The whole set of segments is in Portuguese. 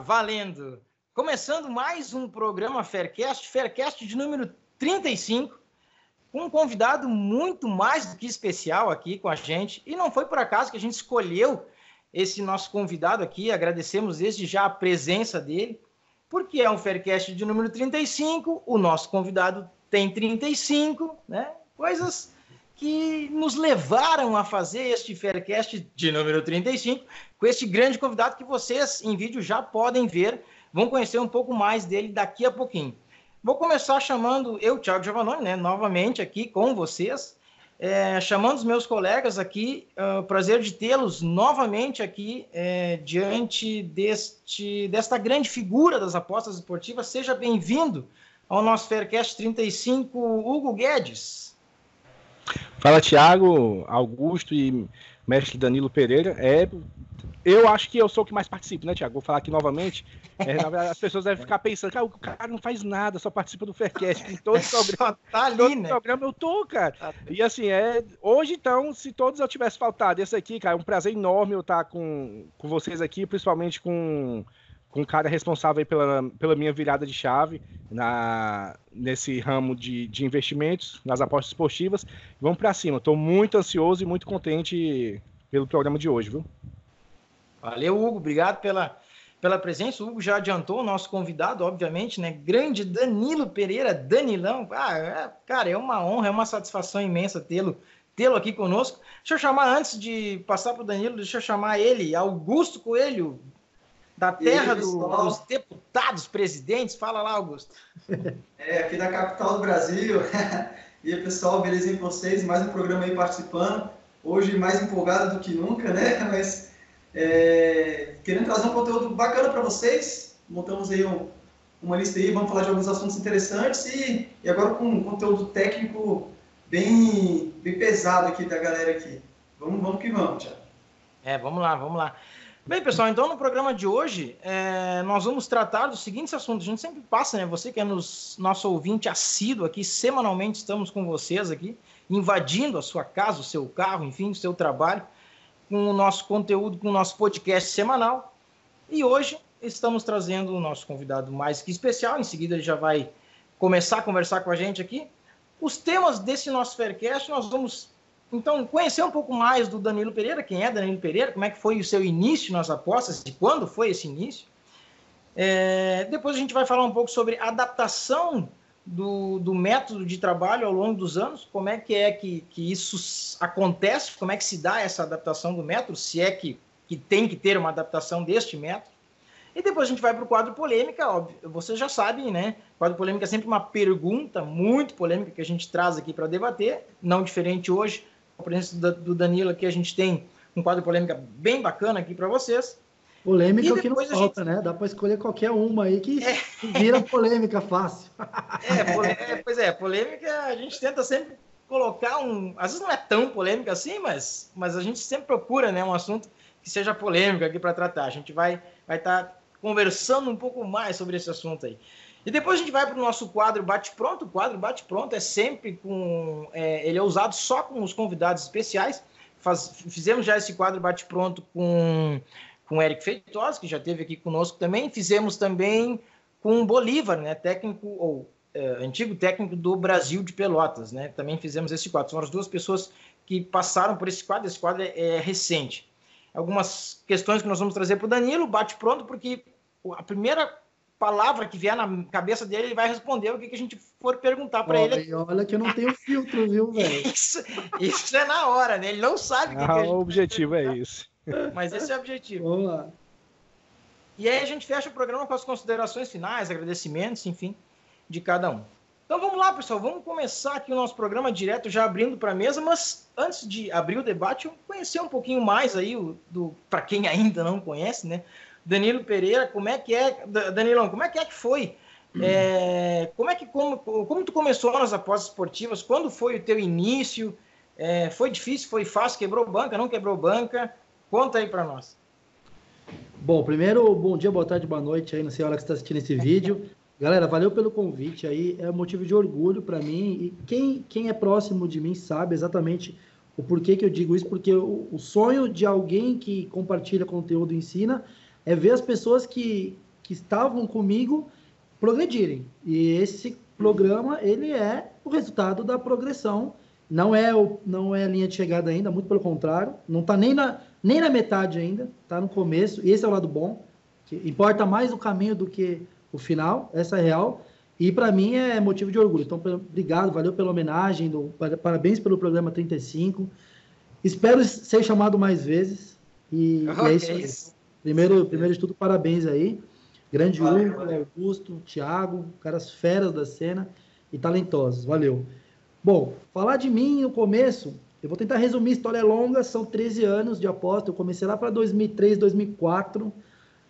valendo. Começando mais um programa Faircast, Faircast de número 35, com um convidado muito mais do que especial aqui com a gente. E não foi por acaso que a gente escolheu esse nosso convidado aqui, agradecemos desde já a presença dele, porque é um Faircast de número 35, o nosso convidado tem 35, né? Coisas que nos levaram a fazer este Faircast de número 35, com este grande convidado que vocês em vídeo já podem ver, vão conhecer um pouco mais dele daqui a pouquinho. Vou começar chamando eu, Thiago Giovannoni, né, novamente aqui com vocês, é, chamando os meus colegas aqui, uh, prazer de tê-los novamente aqui é, diante deste, desta grande figura das apostas esportivas. Seja bem-vindo ao nosso Faircast 35, Hugo Guedes. Fala, Thiago, Augusto e mestre Danilo Pereira. É, eu acho que eu sou o que mais participo, né, Thiago? Vou falar aqui novamente. É, verdade, as pessoas devem ficar pensando, cara, o cara não faz nada, só participa do Faircast. Em todo programa, tá ali, todo né? programa eu tô, cara. Tá e assim, é, hoje então, se todos eu tivesse faltado esse aqui, cara, é um prazer enorme eu estar com, com vocês aqui, principalmente com com um cara responsável pela, pela minha virada de chave na, nesse ramo de, de investimentos, nas apostas esportivas. Vamos para cima. Estou muito ansioso e muito contente pelo programa de hoje, viu? Valeu, Hugo. Obrigado pela, pela presença. O Hugo já adiantou o nosso convidado, obviamente, né? Grande Danilo Pereira, Danilão. Ah, é, cara, é uma honra, é uma satisfação imensa tê-lo tê-lo aqui conosco. Deixa eu chamar, antes de passar para o Danilo, deixa eu chamar ele, Augusto Coelho, da terra do, dos deputados, presidentes. Fala lá, Augusto. É, aqui da capital do Brasil. e aí, pessoal, beleza em vocês? Mais um programa aí participando. Hoje mais empolgado do que nunca, né? Mas é, querendo trazer um conteúdo bacana para vocês. Montamos aí um, uma lista aí, vamos falar de alguns assuntos interessantes e, e agora com um conteúdo técnico bem, bem pesado aqui da galera aqui. Vamos, vamos que vamos, Tiago. É, vamos lá, vamos lá. Bem, pessoal, então no programa de hoje é, nós vamos tratar dos seguintes assuntos. A gente sempre passa, né? Você que é nos, nosso ouvinte assíduo aqui, semanalmente estamos com vocês aqui, invadindo a sua casa, o seu carro, enfim, o seu trabalho, com o nosso conteúdo, com o nosso podcast semanal. E hoje estamos trazendo o nosso convidado mais que especial. Em seguida ele já vai começar a conversar com a gente aqui. Os temas desse nosso Faircast nós vamos então, conhecer um pouco mais do Danilo Pereira, quem é Danilo Pereira, como é que foi o seu início nas apostas, de quando foi esse início. É, depois a gente vai falar um pouco sobre adaptação do, do, método de trabalho ao longo dos anos, como é que é que, que isso acontece, como é que se dá essa adaptação do método, se é que, que tem que ter uma adaptação deste método. E depois a gente vai para o quadro polêmica, óbvio, vocês já sabem, né? O quadro polêmica é sempre uma pergunta muito polêmica que a gente traz aqui para debater, não diferente hoje, presença do Danilo aqui, a gente tem um quadro polêmica bem bacana aqui para vocês. Polêmica é que não falta, gente... né? Dá para escolher qualquer uma aí que é. vira polêmica fácil. É, é, pois é, polêmica a gente tenta sempre colocar um. Às vezes não é tão polêmica assim, mas, mas a gente sempre procura né, um assunto que seja polêmico aqui para tratar. A gente vai estar vai tá conversando um pouco mais sobre esse assunto aí. E depois a gente vai para o nosso quadro Bate-Pronto. O quadro Bate-Pronto é sempre com. É, ele é usado só com os convidados especiais. Faz, fizemos já esse quadro Bate-Pronto com, com o Eric Feitosa, que já esteve aqui conosco também. Fizemos também com o Bolívar, né, técnico ou é, antigo técnico do Brasil de Pelotas. Né? Também fizemos esse quadro. São as duas pessoas que passaram por esse quadro. Esse quadro é, é recente. Algumas questões que nós vamos trazer para o Danilo, bate-pronto, porque a primeira palavra que vier na cabeça dele, ele vai responder o que, que a gente for perguntar para ele. Olha que eu não tenho filtro, viu, velho? Isso, isso é na hora, né? Ele não sabe o que, ah, que a gente O objetivo é isso. Mas esse é o objetivo. Vamos lá. E aí a gente fecha o programa com as considerações finais, agradecimentos, enfim, de cada um. Então vamos lá, pessoal, vamos começar aqui o nosso programa direto, já abrindo para a mesa, mas antes de abrir o debate, eu conhecer um pouquinho mais aí, do, para quem ainda não conhece, né? Danilo Pereira, como é que é, Danilão, como é que é que foi? É, como é que como, como tu começou nas apostas esportivas? Quando foi o teu início? É, foi difícil? Foi fácil? Quebrou banca? Não quebrou banca? Conta aí para nós. Bom, primeiro, bom dia, boa tarde, boa noite aí, não sei a hora que você está assistindo esse vídeo. Galera, valeu pelo convite aí, é um motivo de orgulho para mim e quem, quem é próximo de mim sabe exatamente o porquê que eu digo isso, porque o, o sonho de alguém que compartilha conteúdo e ensina é ver as pessoas que, que estavam comigo progredirem. E esse programa, ele é o resultado da progressão. Não é, o, não é a linha de chegada ainda, muito pelo contrário. Não está nem na, nem na metade ainda, está no começo. E esse é o lado bom. Que importa mais o caminho do que o final, essa é real. E para mim é motivo de orgulho. Então, obrigado, valeu pela homenagem, do, parabéns pelo programa 35. Espero ser chamado mais vezes. E, okay. e é isso aí. Primeiro, primeiro de tudo, parabéns aí. Grande valeu, Hugo, valeu. Augusto, Thiago, caras feras da cena e talentosos. Valeu. Bom, falar de mim no começo, eu vou tentar resumir, história é longa, são 13 anos de aposta. Eu comecei lá para 2003, 2004.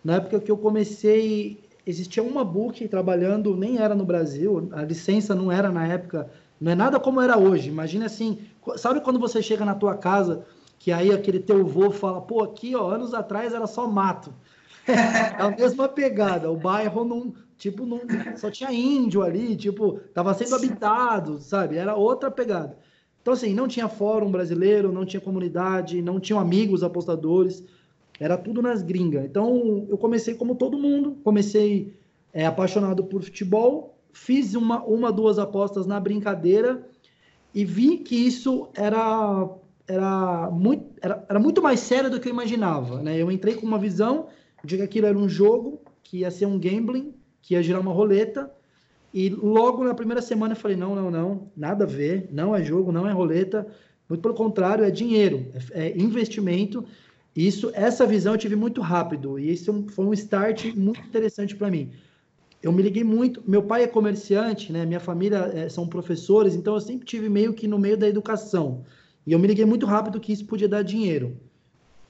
Na época que eu comecei, existia uma book trabalhando, nem era no Brasil, a licença não era na época, não é nada como era hoje. Imagina assim, sabe quando você chega na tua casa, que aí aquele teu vô fala, pô, aqui, ó, anos atrás era só mato. é a mesma pegada. O bairro não, tipo, não, só tinha índio ali, tipo, tava sendo habitado, sabe? Era outra pegada. Então, assim, não tinha fórum brasileiro, não tinha comunidade, não tinham amigos apostadores, era tudo nas gringas. Então, eu comecei como todo mundo, comecei é, apaixonado por futebol, fiz uma, uma, duas apostas na brincadeira e vi que isso era, era, muito, era, era muito mais sério do que eu imaginava. Né? Eu entrei com uma visão de que aquilo era um jogo, que ia ser um gambling, que ia girar uma roleta. E logo na primeira semana eu falei: não, não, não, nada a ver, não é jogo, não é roleta. Muito pelo contrário, é dinheiro, é, é investimento. Isso, essa visão eu tive muito rápido e isso foi um start muito interessante para mim. Eu me liguei muito. Meu pai é comerciante, né? Minha família é, são professores, então eu sempre tive meio que no meio da educação. E eu me liguei muito rápido que isso podia dar dinheiro.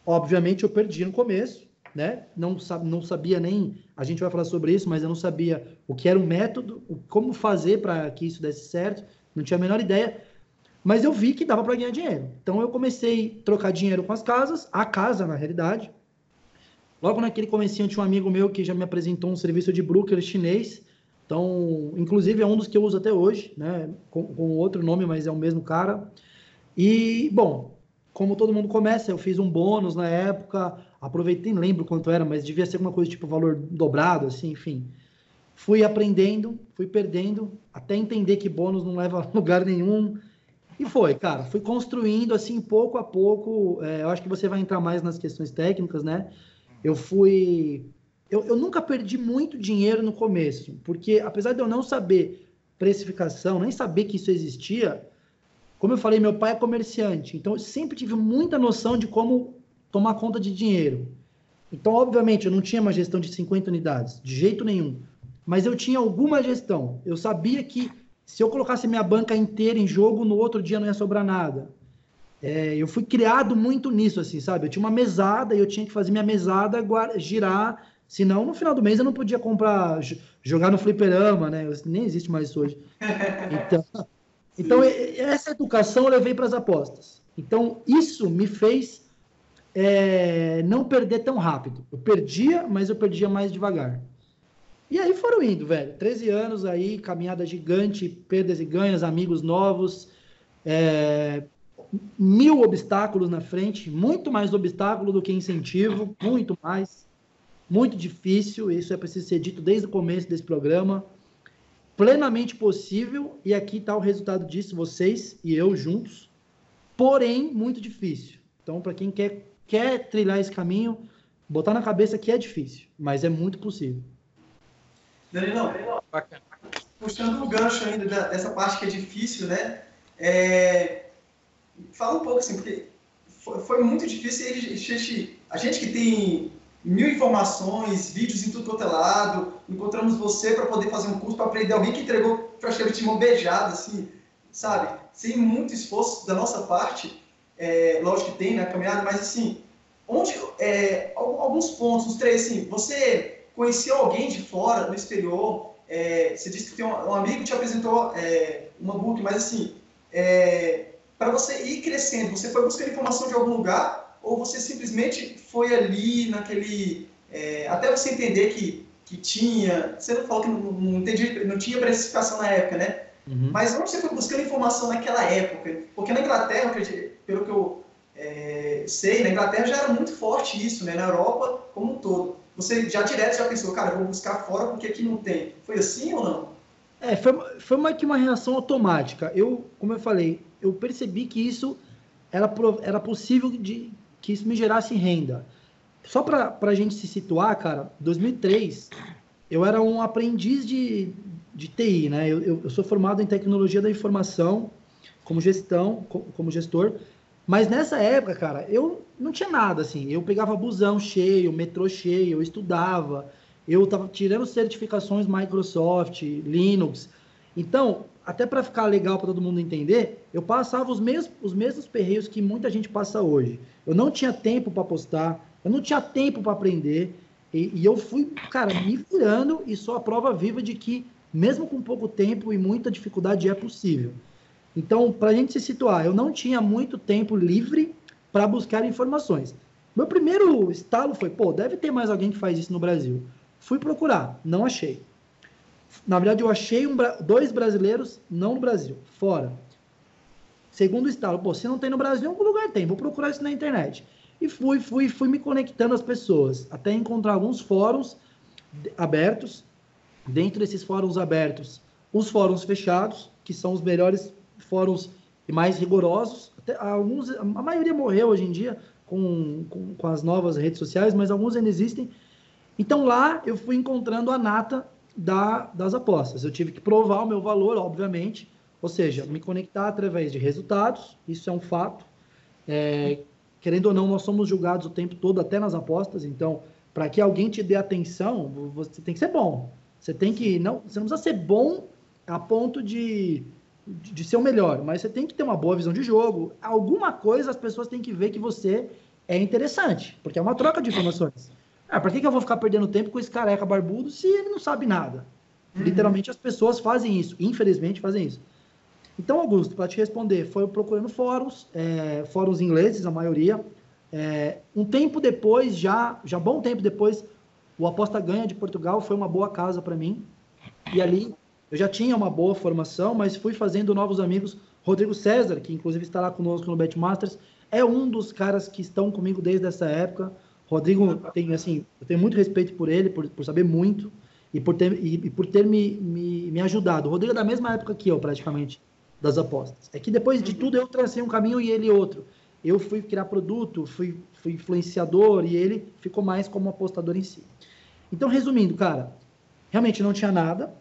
Obviamente eu perdi no começo, né? Não, não sabia nem, a gente vai falar sobre isso, mas eu não sabia o que era o método, o, como fazer para que isso desse certo, não tinha a menor ideia, mas eu vi que dava para ganhar dinheiro. Então eu comecei a trocar dinheiro com as casas, a casa na realidade. Logo naquele comecinho tinha um amigo meu que já me apresentou um serviço de broker chinês, então, inclusive é um dos que eu uso até hoje, né? Com, com outro nome, mas é o mesmo cara. E, bom, como todo mundo começa, eu fiz um bônus na época, aproveitei, nem lembro quanto era, mas devia ser alguma coisa tipo valor dobrado, assim, enfim. Fui aprendendo, fui perdendo, até entender que bônus não leva a lugar nenhum. E foi, cara, fui construindo assim, pouco a pouco. É, eu acho que você vai entrar mais nas questões técnicas, né? Eu fui. Eu, eu nunca perdi muito dinheiro no começo, porque apesar de eu não saber precificação, nem saber que isso existia, como eu falei, meu pai é comerciante, então eu sempre tive muita noção de como tomar conta de dinheiro. Então, obviamente, eu não tinha uma gestão de 50 unidades, de jeito nenhum. Mas eu tinha alguma gestão. Eu sabia que se eu colocasse minha banca inteira em jogo, no outro dia não ia sobrar nada. É, eu fui criado muito nisso, assim, sabe? Eu tinha uma mesada e eu tinha que fazer minha mesada girar, senão no final do mês eu não podia comprar, jogar no fliperama, né? Nem existe mais isso hoje. Então, então, essa educação eu levei para as apostas. Então, isso me fez é, não perder tão rápido. Eu perdia, mas eu perdia mais devagar. E aí foram indo, velho. 13 anos aí, caminhada gigante, perdas e ganhos, amigos novos, é, mil obstáculos na frente, muito mais obstáculo do que incentivo, muito mais. Muito difícil, isso é preciso ser dito desde o começo desse programa plenamente possível, e aqui está o resultado disso, vocês e eu juntos, porém muito difícil. Então, para quem quer, quer trilhar esse caminho, botar na cabeça que é difícil, mas é muito possível. Danilão, puxando o gancho ainda dessa parte que é difícil, né? É... Fala um pouco assim, porque foi, muito difícil a gente, a gente que tem mil informações, vídeos em tudo quanto é lado. Encontramos você para poder fazer um curso para aprender alguém que entregou praticamente de mão beijada, assim, sabe? Sem muito esforço da nossa parte. É, lógico que tem, né, caminhada, mas assim, onde, é, alguns pontos, os três, assim, você conheceu alguém de fora, no exterior, é, você disse que tem um, um amigo que te apresentou é, uma book, mas assim, é, para você ir crescendo, você foi buscar informação de algum lugar ou você simplesmente foi ali naquele. É, até você entender que, que tinha. Você não falou que não, não, entendi, não tinha precificação na época, né? Uhum. Mas onde você foi buscando informação naquela época? Porque na Inglaterra, pelo que eu é, sei, na Inglaterra já era muito forte isso, né? Na Europa como um todo. você já direto já pensou, cara, eu vou buscar fora porque aqui não tem. Foi assim ou não? É, foi, foi uma, que uma reação automática. Eu, como eu falei, eu percebi que isso era, era possível de que isso me gerasse renda. Só para a gente se situar, cara, 2003, eu era um aprendiz de, de TI, né? Eu, eu, sou formado em tecnologia da informação, como gestão, como gestor, mas nessa época, cara, eu não tinha nada assim. Eu pegava busão cheio, metrô cheio, eu estudava, eu estava tirando certificações Microsoft, Linux. Então, até para ficar legal para todo mundo entender, eu passava os mesmos, os mesmos perreios que muita gente passa hoje. Eu não tinha tempo para postar, eu não tinha tempo para aprender, e, e, eu fui, cara, me virando e sou a prova viva de que, mesmo com pouco tempo e muita dificuldade, é possível. Então, para a gente se situar, eu não tinha muito tempo livre para buscar informações. Meu primeiro estalo foi, pô, deve ter mais alguém que faz isso no Brasil. Fui procurar, não achei. Na verdade, eu achei um, dois brasileiros, não no Brasil, fora. Segundo estalo, pô, se não tem no Brasil, em algum lugar tem, vou procurar isso na internet. E fui, fui, fui me conectando às pessoas, até encontrar alguns fóruns abertos. Dentro desses fóruns abertos, os fóruns fechados, que são os melhores fóruns e mais rigorosos. Até alguns, a maioria morreu hoje em dia com, com, com as novas redes sociais, mas alguns ainda existem. Então lá eu fui encontrando a nata da, das apostas. Eu tive que provar o meu valor, obviamente, ou seja, me conectar através de resultados, isso é um fato. É, querendo ou não, nós somos julgados o tempo todo, até nas apostas, então, para que alguém te dê atenção, você tem que ser bom. Você tem que. Não, você não precisa ser bom a ponto de de, ser o melhor, mas você tem que ter uma boa visão de jogo. Alguma coisa as pessoas têm que ver que você é interessante, porque é uma troca de informações. Ah, por que, que eu vou ficar perdendo tempo com esse careca barbudo se ele não sabe nada? Uhum. Literalmente as pessoas fazem isso, infelizmente fazem isso. Então, Augusto, para te responder, foi procurando fóruns, é, fóruns ingleses, a maioria. É, um tempo depois, já, já bom tempo depois, o Aposta Ganha de Portugal foi uma boa casa para mim. E ali eu já tinha uma boa formação, mas fui fazendo novos amigos. Rodrigo César, que inclusive está lá conosco no Betmasters, é um dos caras que estão comigo desde essa época. Rodrigo tem assim, eu tenho muito respeito por ele, por, por saber muito e por ter, e, e por ter me, me, me, ajudado. O Rodrigo é da mesma época que eu, praticamente, das apostas. É que depois de tudo eu tracei um caminho e ele outro. Eu fui criar produto, fui, fui influenciador e ele ficou mais como apostador em si. Então, resumindo, cara, realmente não tinha nada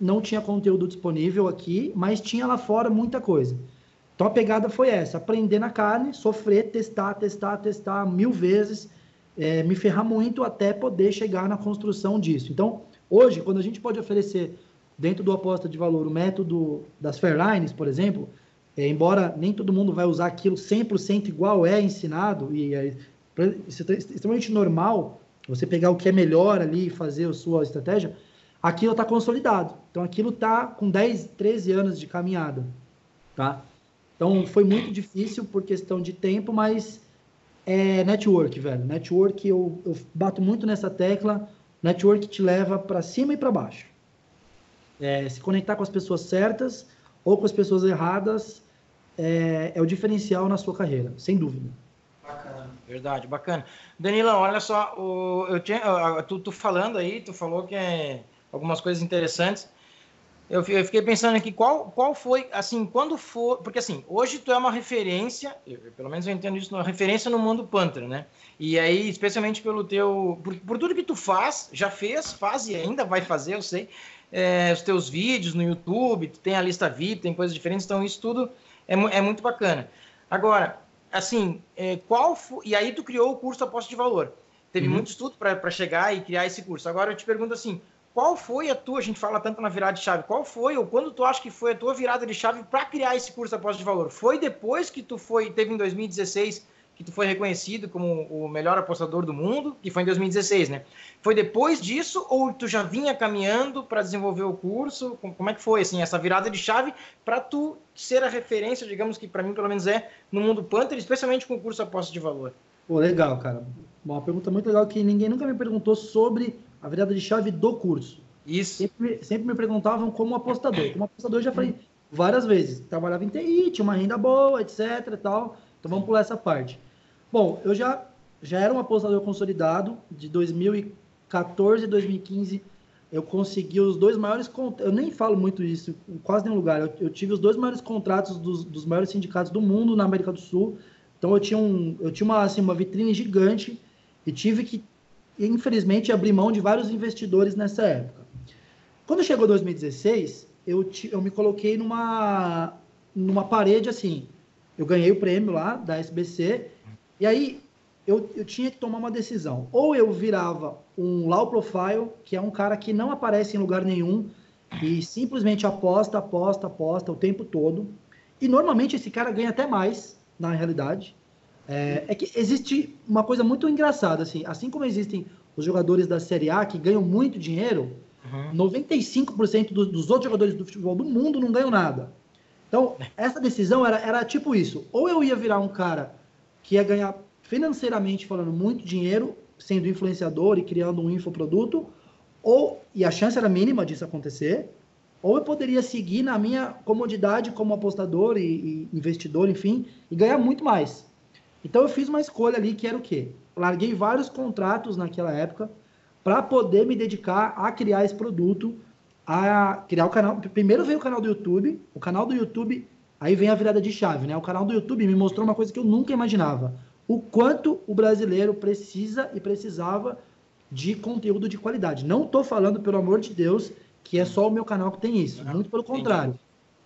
não tinha conteúdo disponível aqui, mas tinha lá fora muita coisa. Então a pegada foi essa: aprender na carne, sofrer, testar, testar, testar mil vezes, é, me ferrar muito até poder chegar na construção disso. Então, hoje, quando a gente pode oferecer dentro do aposta de valor o método das Fairlines, por exemplo, é, embora nem todo mundo vai usar aquilo 100% igual é ensinado, e é, é extremamente normal, você pegar o que é melhor ali e fazer a sua estratégia, aquilo está consolidado. Então aquilo está com 10, 13 anos de caminhada, tá? Então foi muito difícil por questão de tempo, mas é network, velho. Network, eu, eu bato muito nessa tecla. Network te leva para cima e para baixo. É, se conectar com as pessoas certas ou com as pessoas erradas é, é o diferencial na sua carreira, sem dúvida. Bacana, verdade, bacana. Danila, olha só, o, eu tinha, tu, tu falando aí, tu falou que é algumas coisas interessantes. Eu, fiquei pensando aqui qual, qual foi, assim, quando for. Porque, assim, hoje tu é uma referência, eu, pelo menos eu entendo isso, uma referência no mundo Panther, né? E aí, especialmente pelo teu. Por, por tudo que tu faz, já fez, faz e ainda vai fazer, eu sei. É, os teus vídeos no YouTube, tu tem a lista VIP, tem coisas diferentes, então isso tudo é, é muito bacana. Agora, assim, é, qual foi. E aí tu criou o curso Aposta de Valor. Teve uhum. muito estudo para chegar e criar esse curso. Agora eu te pergunto assim, qual foi a tua, a gente fala tanto na virada de chave, qual foi ou quando tu acha que foi a tua virada de chave para criar esse curso aposta de valor? Foi depois que tu foi, teve em 2016, que tu foi reconhecido como o melhor apostador do mundo, que foi em 2016, né? Foi depois disso ou tu já vinha caminhando para desenvolver o curso? Como é que foi assim essa virada de chave para tu ser a referência, digamos que para mim pelo menos é no mundo Panther, especialmente com o curso aposta de valor? Pô, legal, cara. Uma pergunta muito legal que ninguém nunca me perguntou sobre a virada de chave do curso. Isso. Sempre, sempre me perguntavam como apostador. Como apostador, eu já falei várias vezes. Trabalhava em TI, tinha uma renda boa, etc. Tal. Então vamos pular essa parte. Bom, eu já, já era um apostador consolidado de 2000 e 2014 e 2015 eu consegui os dois maiores. Eu nem falo muito isso, em quase nenhum lugar. Eu, eu tive os dois maiores contratos dos, dos, maiores sindicatos do mundo na América do Sul. Então eu tinha, um, eu tinha uma, assim, uma vitrine gigante e tive que, infelizmente, abrir mão de vários investidores nessa época. Quando chegou 2016, eu, eu me coloquei numa, numa parede assim. Eu ganhei o prêmio lá da SBC, e aí eu, eu tinha que tomar uma decisão. Ou eu virava um low profile, que é um cara que não aparece em lugar nenhum e simplesmente aposta, aposta, aposta o tempo todo. E normalmente esse cara ganha até mais, na realidade. É, é que existe uma coisa muito engraçada, assim, assim como existem os jogadores da Série A que ganham muito dinheiro, uhum. 95% do, dos outros jogadores do futebol do mundo não ganham nada. Então, essa decisão era, era tipo isso. Ou eu ia virar um cara que ia ganhar financeiramente falando muito dinheiro, sendo influenciador e criando um infoproduto, ou, e a chance era mínima disso acontecer, ou eu poderia seguir na minha comodidade como apostador e, e investidor, enfim, e ganhar muito mais. Então eu fiz uma escolha ali que era o quê? Larguei vários contratos naquela época para poder me dedicar a criar esse produto, a criar o canal. Primeiro veio o canal do YouTube, o canal do YouTube, aí vem a virada de chave, né? O canal do YouTube me mostrou uma coisa que eu nunca imaginava o quanto o brasileiro precisa e precisava de conteúdo de qualidade. Não estou falando, pelo amor de Deus, que é só o meu canal que tem isso. Muito pelo contrário.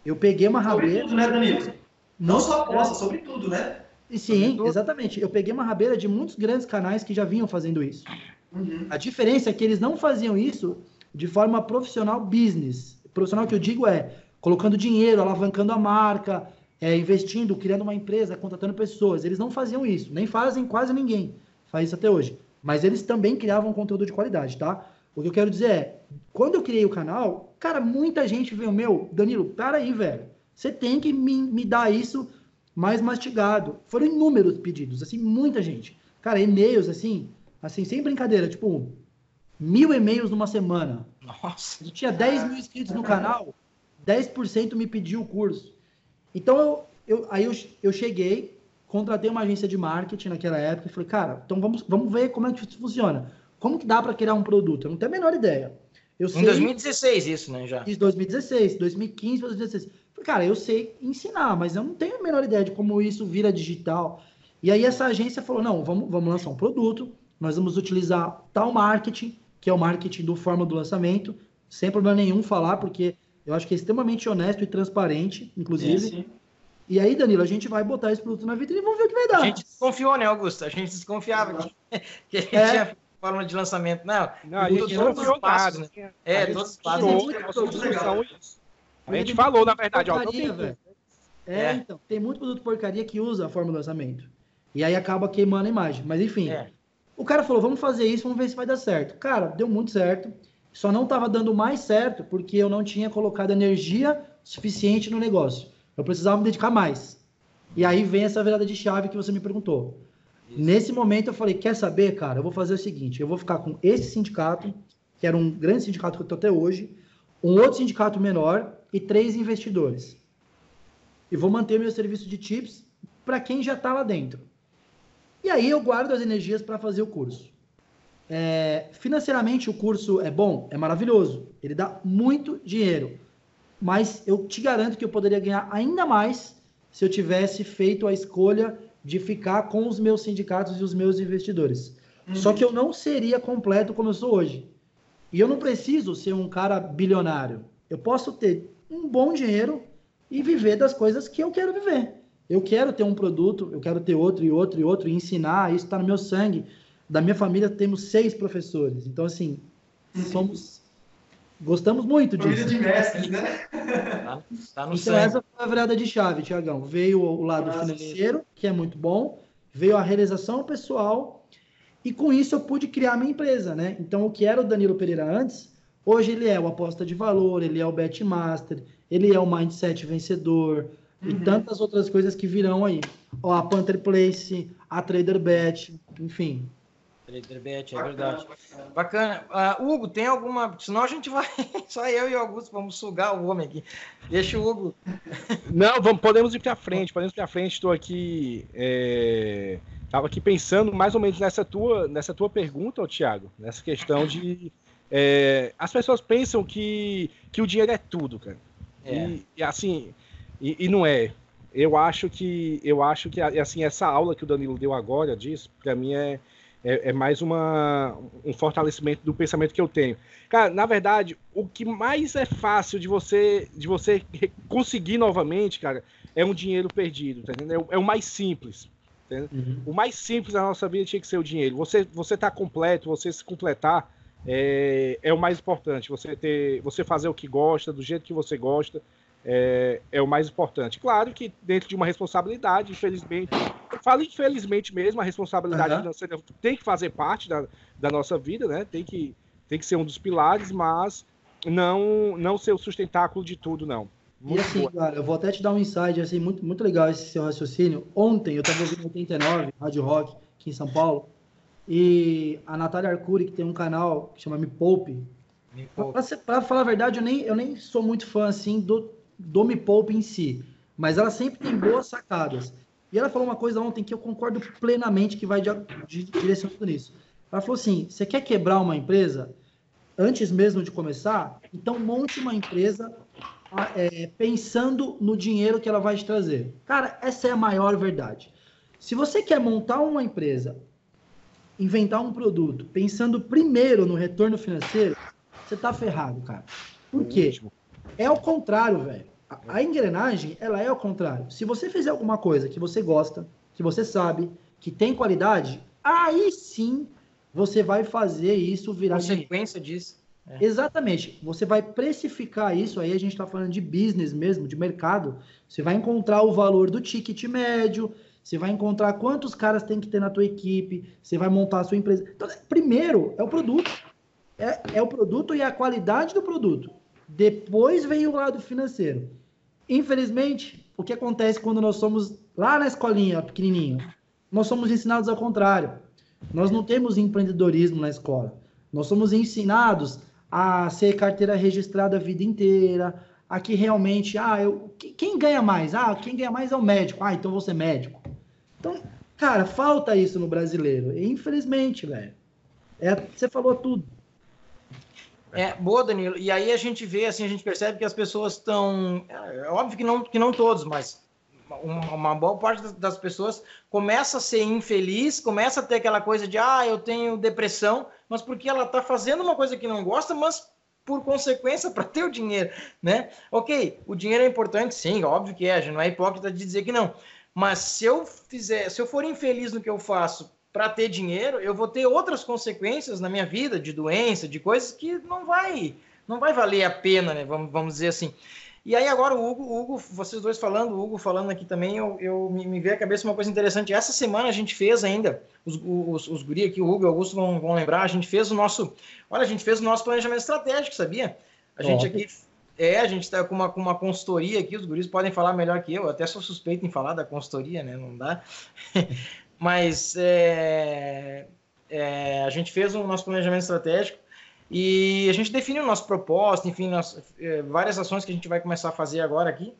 Eu peguei uma rabeira. Sobre tudo, né, Danilo? Não só aposta, sobre tudo, né? Sim, exatamente. Eu peguei uma rabeira de muitos grandes canais que já vinham fazendo isso. Uhum. A diferença é que eles não faziam isso de forma profissional business. Profissional que eu digo é colocando dinheiro, alavancando a marca, é, investindo, criando uma empresa, contratando pessoas. Eles não faziam isso, nem fazem quase ninguém faz isso até hoje. Mas eles também criavam conteúdo de qualidade, tá? O que eu quero dizer é, quando eu criei o canal, cara, muita gente veio, meu, Danilo, peraí, velho, você tem que me, me dar isso mais mastigado. Foram inúmeros pedidos, assim, muita gente. Cara, e-mails, assim, assim, sem brincadeira, tipo, mil e-mails numa semana. Nossa. Eu tinha 10 mil inscritos no canal, 10% me pediu o curso. Então, eu, eu, aí eu, eu cheguei, contratei uma agência de marketing naquela época e falei, cara, então vamos, vamos ver como é que isso funciona. Como que dá para criar um produto? Eu não tenho a menor ideia. Eu em 2016 isso, né, já? Isso, 2016, 2015, 2016. Cara, eu sei ensinar, mas eu não tenho a menor ideia de como isso vira digital. E aí essa agência falou, não, vamos, vamos lançar um produto, nós vamos utilizar tal marketing, que é o marketing do forma do lançamento, sem problema nenhum falar, porque eu acho que é extremamente honesto e transparente, inclusive. E aí, Danilo, a gente vai botar esse produto na vitrine e vamos ver o que vai dar. A gente desconfiou, né, Augusto? A gente desconfiava que, que a gente é. tinha forma de lançamento. Não, não a gente não confiou nada. Né? É, todos os passos. A gente falou, na verdade, ó, é, é, então, tem muito produto porcaria que usa a forma de lançamento. E aí acaba queimando a imagem. Mas enfim, é. o cara falou, vamos fazer isso, vamos ver se vai dar certo. Cara, deu muito certo. Só não estava dando mais certo porque eu não tinha colocado energia suficiente no negócio. Eu precisava me dedicar mais. E aí vem essa virada de chave que você me perguntou. Isso. Nesse momento eu falei, quer saber, cara? Eu vou fazer o seguinte, eu vou ficar com esse sindicato, que era um grande sindicato que eu estou até hoje, um outro sindicato menor e três investidores. E vou manter meu serviço de tips para quem já está lá dentro. E aí eu guardo as energias para fazer o curso. É, financeiramente, o curso é bom, é maravilhoso. Ele dá muito dinheiro. Mas eu te garanto que eu poderia ganhar ainda mais se eu tivesse feito a escolha de ficar com os meus sindicatos e os meus investidores. Uhum. Só que eu não seria completo como eu sou hoje. E eu não preciso ser um cara bilionário. Eu posso ter um bom dinheiro e viver das coisas que eu quero viver. Eu quero ter um produto, eu quero ter outro e outro e outro, e ensinar, isso está no meu sangue. Da minha família temos seis professores. Então, assim, somos. Gostamos muito disso. Família de mestres, né? Tá, tá no então, sangue. essa foi a virada de chave, Tiagão. Veio o lado Nossa, financeiro, que é muito bom, veio a realização pessoal, e com isso eu pude criar minha empresa, né? Então, o que era o Danilo Pereira antes, hoje ele é o aposta de valor, ele é o Betmaster, ele é o Mindset Vencedor, uhum. e tantas outras coisas que virão aí. Ó, a Panther Place, a Trader Bet, enfim, Traderbet, é verdade. Bacana. Uh, Hugo, tem alguma. Senão a gente vai. Só eu e o Augusto vamos sugar o homem aqui. Deixa o Hugo. Não, vamos, podemos ir para frente, podemos ir para frente. Estou aqui. É... Tava aqui pensando mais ou menos nessa tua, nessa tua pergunta, Tiago, nessa questão de é, as pessoas pensam que, que o dinheiro é tudo, cara. É. E, e, assim, e, e, não é. Eu acho que eu acho que assim essa aula que o Danilo deu agora disso, para mim é, é, é, mais uma, um fortalecimento do pensamento que eu tenho. Cara, na verdade, o que mais é fácil de você de você conseguir novamente, cara, é um dinheiro perdido, tá entendendo? É, é o mais simples. Uhum. O mais simples da nossa vida tinha que ser o dinheiro. Você você tá completo, você se completar é, é o mais importante. Você ter, você fazer o que gosta, do jeito que você gosta, é, é o mais importante. Claro que dentro de uma responsabilidade, infelizmente, eu falo infelizmente mesmo, a responsabilidade uhum. financeira tem que fazer parte da, da nossa vida, né? Tem que, tem que ser um dos pilares, mas não não ser o sustentáculo de tudo, não. Muito e assim, boa. cara, eu vou até te dar um insight, assim, muito, muito legal esse seu raciocínio. Ontem eu estava ouvindo 89, Rádio Rock, aqui em São Paulo, e a Natália Arcuri, que tem um canal que chama Me Poupe. Me Poupe. Para falar a verdade, eu nem, eu nem sou muito fã, assim, do, do Me Poupe em si. Mas ela sempre tem boas sacadas. E ela falou uma coisa ontem que eu concordo plenamente que vai de, de, direcionando nisso. Ela falou assim, você quer quebrar uma empresa? Antes mesmo de começar, então monte uma empresa é, pensando no dinheiro que ela vai te trazer. Cara, essa é a maior verdade. Se você quer montar uma empresa, inventar um produto, pensando primeiro no retorno financeiro, você tá ferrado, cara. Por quê? É o contrário, velho. A, a engrenagem, ela é o contrário. Se você fizer alguma coisa que você gosta, que você sabe, que tem qualidade, aí sim você vai fazer isso virar consequência disso. É. Exatamente. Você vai precificar isso, aí a gente está falando de business mesmo, de mercado. Você vai encontrar o valor do ticket médio, você vai encontrar quantos caras tem que ter na tua equipe, você vai montar a sua empresa. Então, primeiro é o produto. É, é o produto e a qualidade do produto. Depois vem o lado financeiro. Infelizmente, o que acontece quando nós somos lá na escolinha, pequenininho? Nós somos ensinados ao contrário. Nós não temos empreendedorismo na escola. Nós somos ensinados a ser carteira registrada a vida inteira, a que realmente, ah, eu, quem ganha mais? Ah, quem ganha mais é o médico. Ah, então vou ser médico. Então, cara, falta isso no brasileiro. Infelizmente, velho. É, você falou tudo. É, boa, Danilo. E aí a gente vê, assim, a gente percebe que as pessoas estão. É óbvio que não, que não todos, mas uma boa parte das pessoas começa a ser infeliz, começa a ter aquela coisa de ah, eu tenho depressão, mas porque ela está fazendo uma coisa que não gosta, mas por consequência para ter o dinheiro, né? Ok, o dinheiro é importante, sim, óbvio que é, a gente não é hipócrita de dizer que não. Mas se eu fizer, se eu for infeliz no que eu faço para ter dinheiro, eu vou ter outras consequências na minha vida, de doença, de coisas que não vai, não vai valer a pena, né? Vamos, vamos dizer assim. E aí agora o Hugo, Hugo, vocês dois falando, o Hugo falando aqui também, eu, eu me, me veio à cabeça uma coisa interessante. Essa semana a gente fez ainda, os, os, os guri aqui, o Hugo e o Augusto vão, vão lembrar, a gente fez o nosso, olha, a gente fez o nosso planejamento estratégico, sabia? A gente aqui, é, a gente está com uma, com uma consultoria aqui, os guris podem falar melhor que eu, eu até sou suspeito em falar da consultoria, né, não dá. Mas é, é, a gente fez o nosso planejamento estratégico e a gente define o nosso propósito, enfim, é, várias ações que a gente vai começar a fazer agora aqui.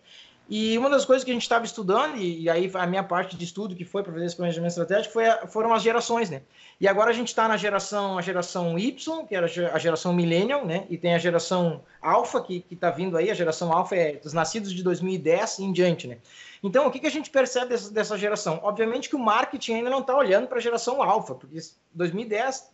E uma das coisas que a gente estava estudando, e, aí a minha parte de estudo que foi para fazer esse planejamento estratégico, foi foram as gerações, né? E agora a gente está na geração, a geração Y, que era a geração Millennial, né? E tem a geração Alpha, que está vindo aí, a geração Alpha é dos nascidos de 2010 em diante, né? Então, o que, que a gente percebe dessa, dessa geração? Obviamente que o marketing ainda não está olhando para a geração Alpha, porque 2010,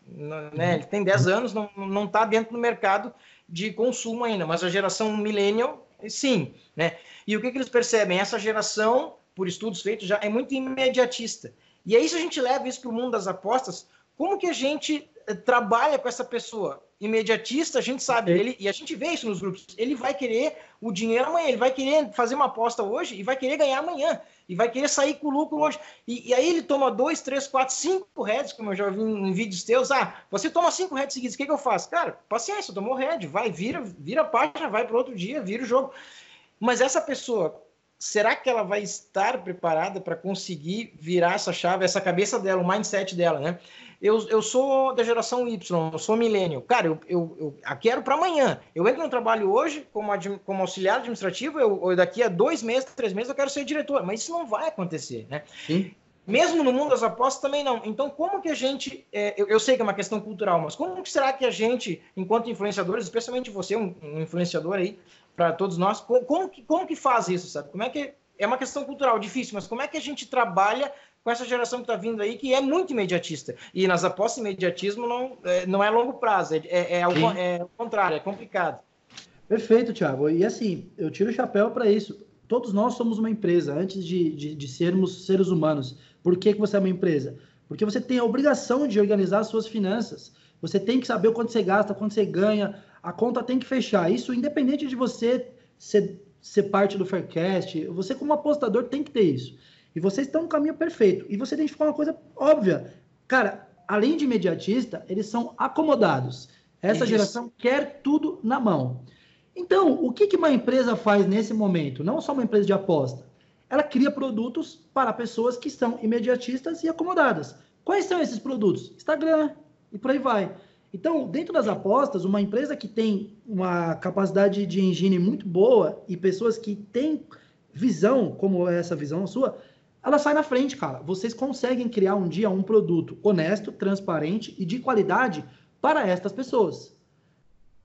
né, ele tem 10 anos, não está dentro do mercado de consumo ainda, mas a geração Millennial, sim, né? E o que, que eles percebem? Essa geração, por estudos feitos, já é muito imediatista. E aí, se a gente leva isso para o mundo das apostas, como que a gente eh, trabalha com essa pessoa? Imediatista, a gente sabe, ele, e a gente vê isso nos grupos, ele vai querer o dinheiro amanhã, ele vai querer fazer uma aposta hoje e vai querer ganhar amanhã, e vai querer sair com lucro hoje. E, e aí ele toma dois, três, quatro, cinco heads, como eu já vi em vídeos teus. Ah, você toma cinco heads seguidos, o que, que eu faço? Cara, paciência, tomou head, vai, vira, vira a página, vai para outro dia, vira o jogo. Mas essa pessoa, será que ela vai estar preparada para conseguir virar essa chave, essa cabeça dela, o mindset dela, né? Eu, eu sou da geração Y, eu sou milênio. Cara, eu, eu, eu quero para amanhã. Eu entro no trabalho hoje como, como auxiliar administrativo, eu, eu, daqui a dois meses, três meses, eu quero ser diretor. Mas isso não vai acontecer, né? Sim. Mesmo no mundo das apostas também não. Então, como que a gente. É, eu, eu, sei que é uma questão cultural, mas como que será que a gente, enquanto influenciadores, especialmente você, um, um influenciador aí, para todos nós, como, como, que, como que faz isso, sabe? Como é que. É uma questão cultural difícil, mas como é que a gente trabalha com essa geração que está vindo aí, que é muito imediatista. E nas apostas, imediatismo não é, não é longo prazo, é, é, é, ao, é, contrário, é complicado. Perfeito, Thiago. E assim, eu tiro o chapéu para isso. Todos nós somos uma empresa, antes de, de, de, sermos seres humanos. Por que, que você é uma empresa? Porque você tem a obrigação de organizar as suas finanças. Você tem que saber o quanto você gasta, quanto você ganha. A conta tem que fechar. Isso independente de você ser, ser parte do Faircast. Você, como apostador, tem que ter isso. E vocês estão no caminho perfeito. E você identificou uma coisa óbvia. Cara, além de imediatista, eles são acomodados. Essa Isso. geração quer tudo na mão. Então, o que, que uma empresa faz nesse momento? Não só uma empresa de aposta. Ela cria produtos para pessoas que são imediatistas e acomodadas. Quais são esses produtos? Instagram e por aí vai. Então, dentro das apostas, uma empresa que tem uma capacidade de engine muito boa e pessoas que têm visão, como é essa visão sua, ela sai na frente, cara. Vocês conseguem criar um dia um produto honesto, transparente e de qualidade para estas pessoas.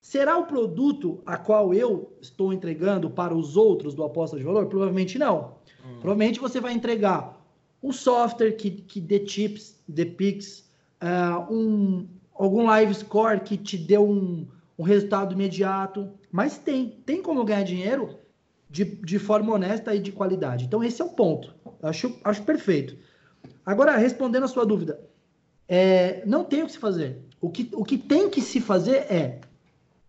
Será o produto a qual eu estou entregando para os outros do aposta de valor? Provavelmente não. Hum. Provavelmente você vai entregar um software que, que dê chips, dê pix, uh, um, algum live score que te dê um, um resultado imediato. Mas tem, tem como ganhar dinheiro de, de forma honesta e de qualidade. Então, esse é o ponto. Acho, acho perfeito. Agora, respondendo a sua dúvida, é, não tem o que se fazer. O que, o que tem que se fazer é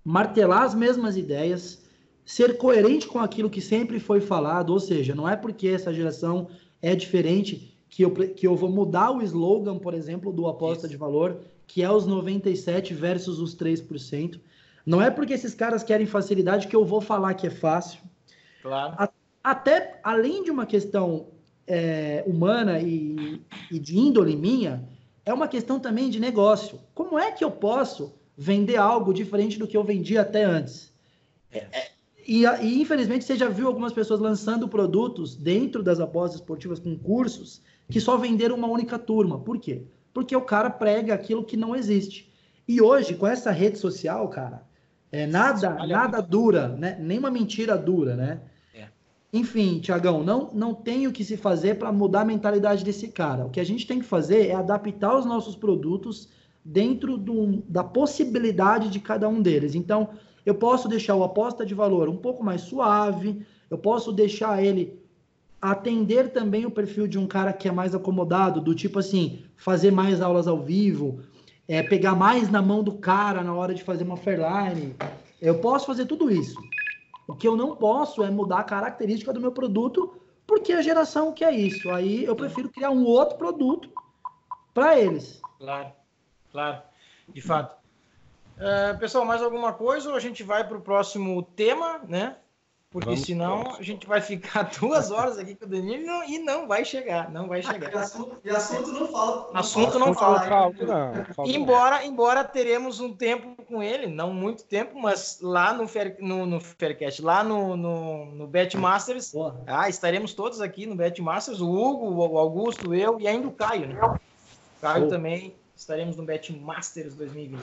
martelar as mesmas ideias, ser coerente com aquilo que sempre foi falado, ou seja, não é porque essa geração é diferente que eu, que eu vou mudar o slogan, por exemplo, do aposta Isso. de valor, que é os 97 versus os 3%. Não é porque esses caras querem facilidade que eu vou falar que é fácil. Claro. A, até além de uma questão é, humana e, e de índole minha, é uma questão também de negócio. Como é que eu posso vender algo diferente do que eu vendia até antes? É, é, e, e, infelizmente você já viu algumas pessoas lançando produtos dentro das apostas esportivas com cursos que só venderam uma única turma. Por quê? Porque o cara prega aquilo que não existe. E hoje, com essa rede social, cara, é, nada, nada dura, né? Nenhuma mentira dura, né? Enfim, Tiagão, não, não tem o que se fazer para mudar a mentalidade desse cara. O que a gente tem que fazer é adaptar os nossos produtos dentro do, da possibilidade de cada um deles. Então, eu posso deixar o aposta de valor um pouco mais suave, eu posso deixar ele atender também o perfil de um cara que é mais acomodado, do tipo assim, fazer mais aulas ao vivo, é, pegar mais na mão do cara na hora de fazer uma Fairline. Eu posso fazer tudo isso. O que eu não posso é mudar a característica do meu produto, porque a geração quer isso. Aí eu prefiro criar um outro produto para eles. Claro, claro, de fato. Uh, pessoal, mais alguma coisa ou a gente vai para o próximo tema, né? Porque Vamos senão a gente vai ficar duas horas aqui com o Danilo e não vai chegar, não vai chegar. E assunto, e assunto não. Não assunto não fala. Não, embora, embora teremos um tempo com ele, não muito tempo, mas lá no, Fair, no, no Faircast, lá no, no, no Betmasters, ah, estaremos todos aqui no Betmasters, o Hugo, o Augusto, eu e ainda o Caio, né? O Caio oh. também estaremos no Betmasters 2020.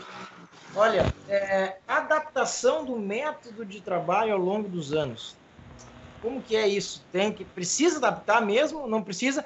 Olha, é, adaptação do método de trabalho ao longo dos anos. Como que é isso? Tem que precisa adaptar mesmo? Não precisa?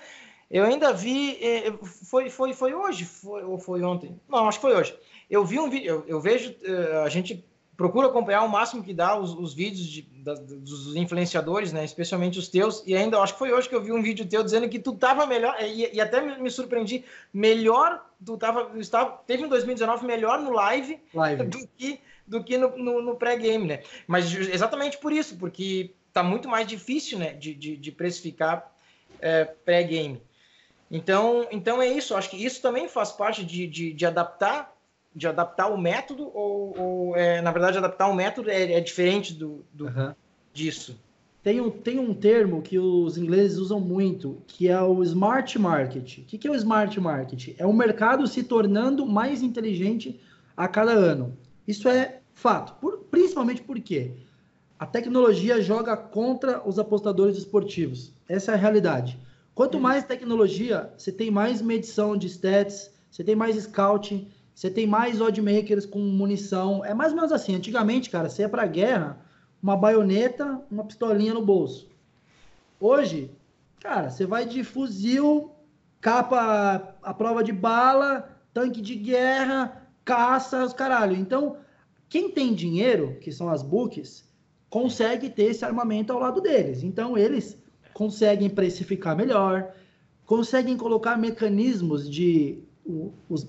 Eu ainda vi, é, foi, foi, foi hoje, foi, ou foi ontem? Não, acho que foi hoje. Eu vi um vídeo, eu, eu vejo, é, a gente procura acompanhar o máximo que dá os, os vídeos de, da, dos influenciadores, né? Especialmente os teus. E ainda acho que foi hoje que eu vi um vídeo teu dizendo que tu tava melhor e, e até me, me, surpreendi melhor. Tu tava, estava, teve em 2019 melhor no live, live. do que do que no, no, no pré-game, né? Mas exatamente por isso, porque tá muito mais difícil, né? De, de, de precificar é, pré-game. Então, então é isso. Acho que isso também faz parte de, de, de adaptar de adaptar o método ou, ou é, na verdade adaptar o método é, é diferente do, do uhum. disso? Tem um, tem um termo que os ingleses usam muito, que é o smart market. O que, que é o smart market? É o mercado se tornando mais inteligente a cada ano. Isso é fato. Por, principalmente porque a tecnologia joga contra os apostadores esportivos. Essa é a realidade. Quanto mais tecnologia, você tem mais medição de stats, você tem mais scouting, você tem mais oddmakers com munição. É mais ou menos assim. Antigamente, cara, você ia pra guerra, uma baioneta, uma pistolinha no bolso. Hoje, cara, você vai de fuzil, capa à prova de bala, tanque de guerra, caça, os caralho. Então, quem tem dinheiro, que são as books, consegue ter esse armamento ao lado deles. Então, eles conseguem precificar melhor, conseguem colocar mecanismos de os,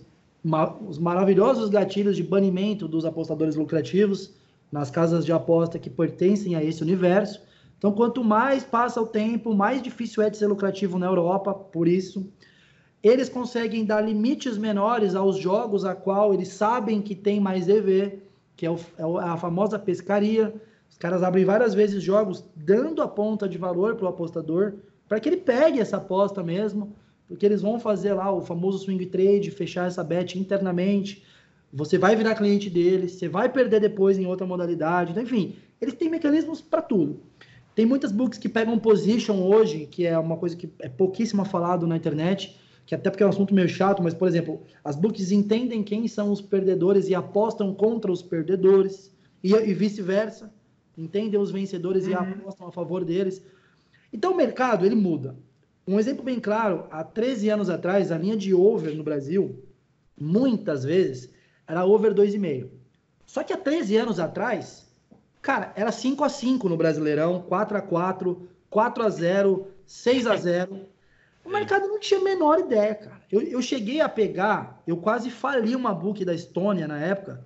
os maravilhosos gatilhos de banimento dos apostadores lucrativos nas casas de aposta que pertencem a esse universo. Então, quanto mais passa o tempo, mais difícil é de ser lucrativo na Europa, por isso. Eles conseguem dar limites menores aos jogos a qual eles sabem que tem mais EV, que é, é, o, é a famosa pescaria. Os caras abrem várias vezes jogos dando a ponta de valor para o apostador, para que ele pegue essa aposta mesmo, porque eles vão fazer lá o famoso swing trade, fechar essa bet internamente. Você vai virar cliente deles, você vai perder depois em outra modalidade. Então, enfim, eles têm mecanismos para tudo. Tem muitas books que pegam position hoje, que é uma coisa que é pouquíssimo falado na internet, que até porque é um assunto meio chato, mas, por exemplo, as books entendem quem são os perdedores e apostam contra os perdedores, e, e vice-versa entendem os vencedores uhum. e apostam a favor deles. Então o mercado ele muda. Um exemplo bem claro, há 13 anos atrás, a linha de over no Brasil, muitas vezes, era over 2,5. Só que há 13 anos atrás, cara, era 5 a 5 no Brasileirão, 4 a 4, 4 a 0, 6 a 0. O mercado não tinha a menor ideia, cara. Eu, eu cheguei a pegar, eu quase fali uma book da Estônia na época,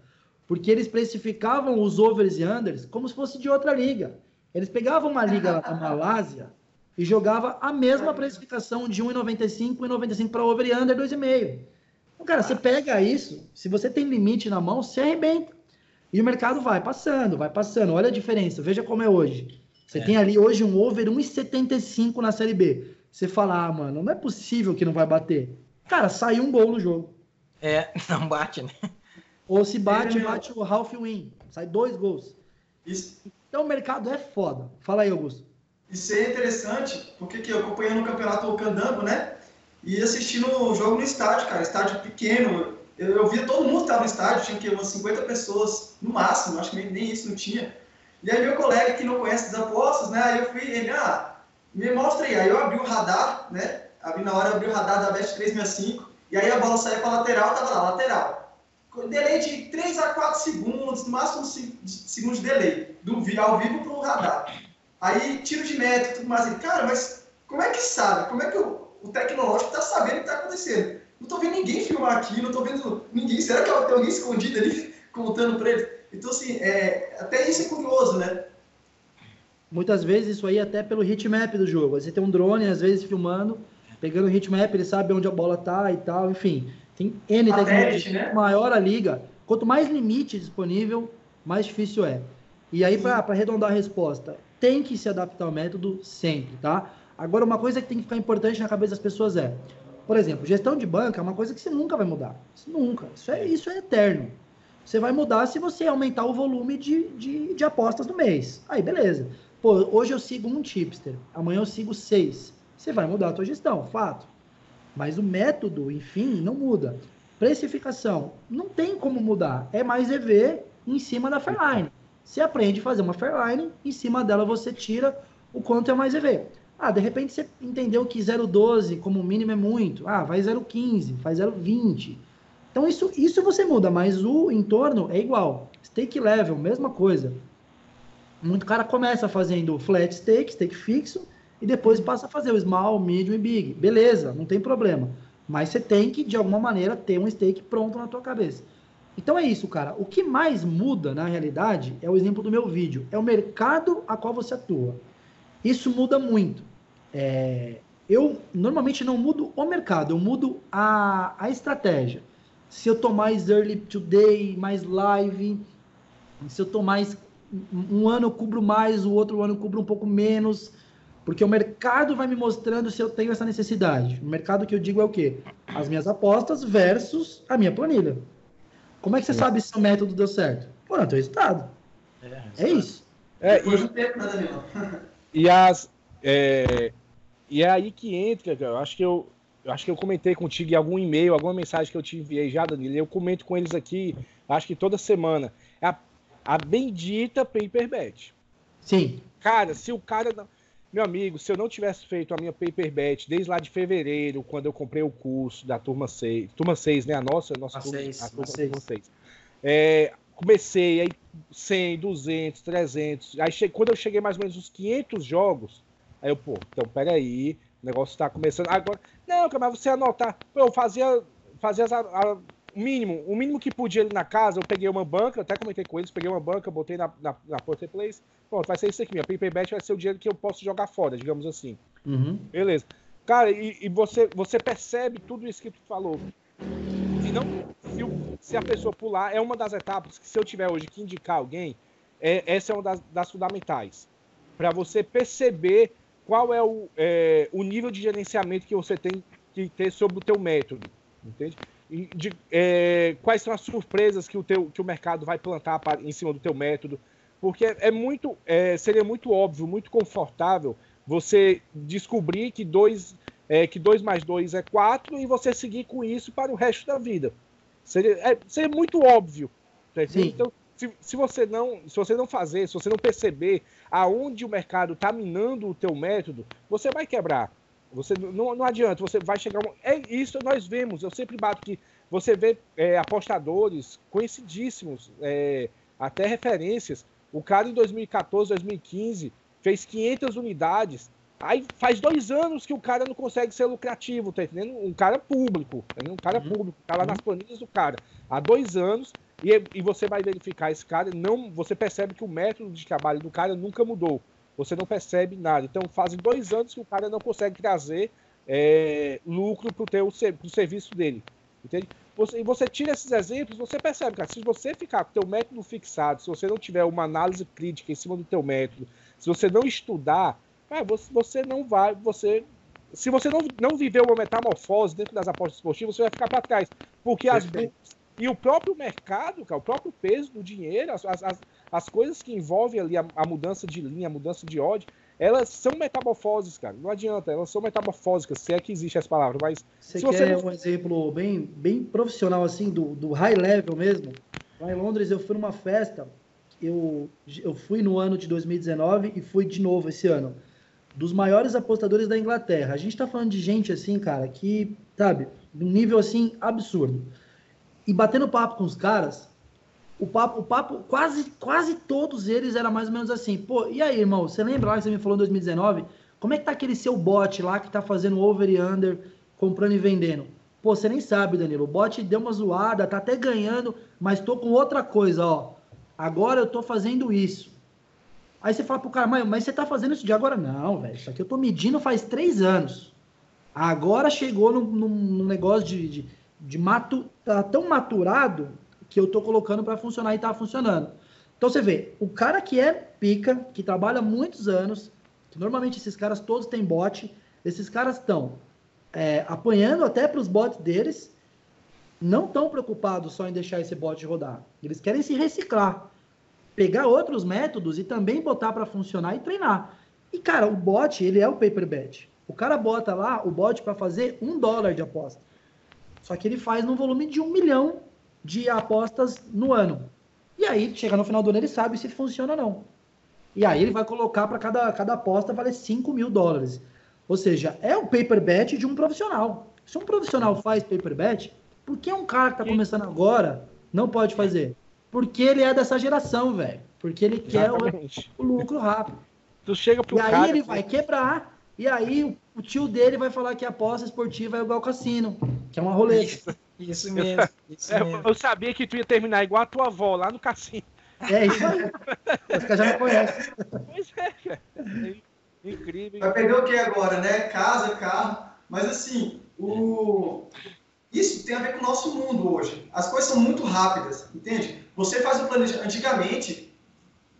porque eles precificavam os overs e unders como se fosse de outra liga. Eles pegavam uma liga da Malásia e jogava a mesma precificação de 1,95 e 95 para over e under 2,5. Então, cara, você pega isso, se você tem limite na mão, você arrebenta. E o mercado vai passando, vai passando. Olha a diferença, veja como é hoje. Você é. tem ali hoje um over 1,75 na Série B. Você fala, ah, mano, não é possível que não vai bater. Cara, saiu um gol no jogo. É, não bate, né? Ou se bate, é, bate o half win. Sai dois gols. Isso. Então o mercado é foda. Fala aí, Augusto. Isso é interessante, porque que eu acompanhando o campeonato Candango, né? E assistindo o jogo no estádio, cara. Estádio pequeno. Eu, eu via todo mundo que estava no estádio, tinha que umas 50 pessoas no máximo, acho que nem, nem isso não tinha. E aí meu colega que não conhece as apostas, né? Aí eu fui, ele, ah, me mostra aí. Aí eu abri o radar, né? Abri na hora, abri o radar da Best 365, e aí a bola saiu para lateral, tava lá, lateral delay de 3 a 4 segundos, no máximo 5 segundos de delay, do ao vivo para o radar. Aí, tiro de métrica e tudo mais. Cara, mas como é que sabe? Como é que o, o tecnológico está sabendo o que está acontecendo? Não estou vendo ninguém filmar aqui, não estou vendo ninguém. Será que tem alguém escondido ali contando para ele? Então, assim, é, até isso é curioso, né? Muitas vezes isso aí é até pelo hitmap do jogo. Você tem um drone, às vezes, filmando, pegando o hitmap, ele sabe onde a bola tá e tal, enfim. Tem N tecnologias. Né? Maior a liga, quanto mais limite disponível, mais difícil é. E aí, para arredondar a resposta, tem que se adaptar ao método sempre, tá? Agora, uma coisa que tem que ficar importante na cabeça das pessoas é, por exemplo, gestão de banca é uma coisa que você nunca vai mudar. Isso nunca. Isso é, isso é eterno. Você vai mudar se você aumentar o volume de, de, de apostas no mês. Aí, beleza. Pô, hoje eu sigo um tipster, amanhã eu sigo seis. Você vai mudar a sua gestão, fato. Mas o método, enfim, não muda. Precificação, não tem como mudar. É mais EV em cima da Fairline. Você aprende a fazer uma Fairline, em cima dela você tira o quanto é mais EV. Ah, de repente você entendeu que 0,12 como mínimo é muito. Ah, vai 0,15, faz 0,20. Então isso, isso você muda, mas o entorno é igual. Stake level, mesma coisa. Muito cara começa fazendo flat stake, stake fixo, e depois passa a fazer o small, medium e big. Beleza, não tem problema. Mas você tem que, de alguma maneira, ter um stake pronto na tua cabeça. Então é isso, cara. O que mais muda na realidade é o exemplo do meu vídeo. É o mercado a qual você atua. Isso muda muito. É... Eu normalmente não mudo o mercado, eu mudo a, a estratégia. Se eu tô mais early today, mais live, se eu tô mais. Um ano eu cubro mais, o outro ano eu cubro um pouco menos. Porque o mercado vai me mostrando se eu tenho essa necessidade. O mercado que eu digo é o quê? As minhas apostas versus a minha planilha. Como é que você é. sabe se o método deu certo? Pô, não, teu resultado. É, é isso. É, e, e, as, é, e é aí que entra, cara. Eu acho que eu, eu acho que eu comentei contigo em algum e-mail, alguma mensagem que eu te enviei já, Danilo. Eu comento com eles aqui, acho que toda semana. É a, a bendita paperbet. Sim. Cara, se o cara. Meu amigo, se eu não tivesse feito a minha paperbet desde lá de fevereiro, quando eu comprei o curso da turma 6, turma 6, né? A nossa, a nossa a turma, 6, a turma, a 6. turma 6. É, comecei aí 100, 200, 300. Aí che... quando eu cheguei mais ou menos uns 500 jogos, aí eu, pô, então peraí, o negócio tá começando. Agora, não, mas você anotar. Pô, eu fazia, fazia as- a- o mínimo, o mínimo que podia ali na casa, eu peguei uma banca, até comentei com eles, peguei uma banca, botei na, na, na Porter Place. Pronto, vai ser isso aqui, minha paperbet vai ser o dinheiro que eu posso jogar fora, digamos assim. Uhum. Beleza. Cara, e, e você, você percebe tudo isso que tu falou. Se, não, se, o- se a pessoa pular, é uma das etapas que se eu tiver hoje que indicar alguém, é, essa é uma das, das fundamentais. Para você perceber qual é o, é, o nível de gerenciamento que você tem que ter sobre o teu método. Entende? De- é, quais são as surpresas que o, teu, que o mercado vai plantar pra- em cima do teu método. Porque é muito, é, seria muito óbvio, muito confortável você descobrir que 2 é, que dois mais 2 é 4 e você seguir com isso para o resto da vida. Seria, é, seria muito óbvio. tá. Então, se, se você não, se você não fazer, se você não perceber aonde o mercado está minando o teu método, você vai quebrar. Você não, não adianta, você vai chegar. um- É isso nós vemos. Eu sempre bato que você vê é, apostadores conhecidíssimos, é, até referências. O cara em 2014, 2015 fez 500 unidades. Aí faz dois anos que o cara não consegue ser lucrativo, tá entendendo? Um cara público, tá um cara Uhum. público, tá lá nas planilhas do cara há dois anos e, e você vai verificar esse cara, não, você percebe que o método de trabalho do cara nunca mudou. Você não percebe nada. Então fazem dois anos que o cara não consegue trazer é, lucro para o serviço dele, entende? Você, e você tira esses exemplos, você percebe, cara, se você ficar com o teu método fixado, se você não tiver uma análise crítica em cima do teu método, se você não estudar, cara, você, você não vai, você se você não, não viver uma metamorfose dentro das apostas esportivas, você vai ficar para trás. Porque as Perfeito. E o próprio mercado, cara, o próprio peso do dinheiro, as, as, as- as coisas que envolvem ali a, a mudança de linha, a mudança de ódio, elas são metamorfoses, cara. Não adianta, elas são metamorfósicas, se é que existe essa palavra, mas Você Se você quer não- um exemplo bem, bem profissional, assim, do, do high level mesmo? Lá em Londres, eu fui numa festa, eu, eu fui no ano de 2019 e fui de novo esse ano, dos maiores apostadores da Inglaterra. A gente tá falando de gente, assim, cara, que, sabe, de um nível, assim, absurdo. E batendo papo com os caras, o papo, o papo quase, quase todos eles era mais ou menos assim, pô, e aí, irmão, você lembra lá que você me falou em 2019? Como é que tá aquele seu bot lá que tá fazendo over e under, comprando e vendendo? Pô, você nem sabe, Danilo, o bot deu uma zoada, tá até ganhando, mas tô com outra coisa, ó. Agora eu tô fazendo isso. Aí você fala pro cara, mas, você tá fazendo isso de agora? Não, velho, isso aqui eu tô medindo faz três anos. Agora chegou num, num- num negócio de, de, de matu, tá tão maturado que eu tô colocando para funcionar e tá funcionando. Então você vê, o cara que é pica, que trabalha muitos anos, que normalmente esses caras todos têm bot, esses caras estão é, apanhando até para os bots deles, não estão preocupados só em deixar esse bot rodar. Eles querem se reciclar, pegar outros métodos e também botar para funcionar e treinar. E cara, o bot ele é o paper bet. O cara bota lá o bot para fazer um dólar de aposta. Só que ele faz no volume de um milhão de apostas no ano. E aí, chega no final do ano, ele sabe se funciona ou não. E aí ele vai colocar para cada, cada aposta valer 5 mil dólares. Ou seja, é o paper bet de um profissional. Se um profissional faz paper bet, por que um cara que está começando agora não pode fazer? Porque ele é dessa geração, velho. Porque ele quer o, o lucro rápido. Tu chega pro E aí cara. ele vai quebrar. E aí o, o tio dele vai falar que a aposta esportiva é igual ao cassino, que é uma roleta. Isso, isso mesmo. Isso É, mesmo. eu sabia que tu ia terminar igual a tua avó lá no cassino. É isso aí. Os caras já me conhecem. Pois é, cara. É incrível. Vai perder o que agora, né? Casa, carro. Mas assim, o... isso tem a ver com o nosso mundo hoje. As coisas são muito rápidas, entende? Você faz o planejamento. Antigamente,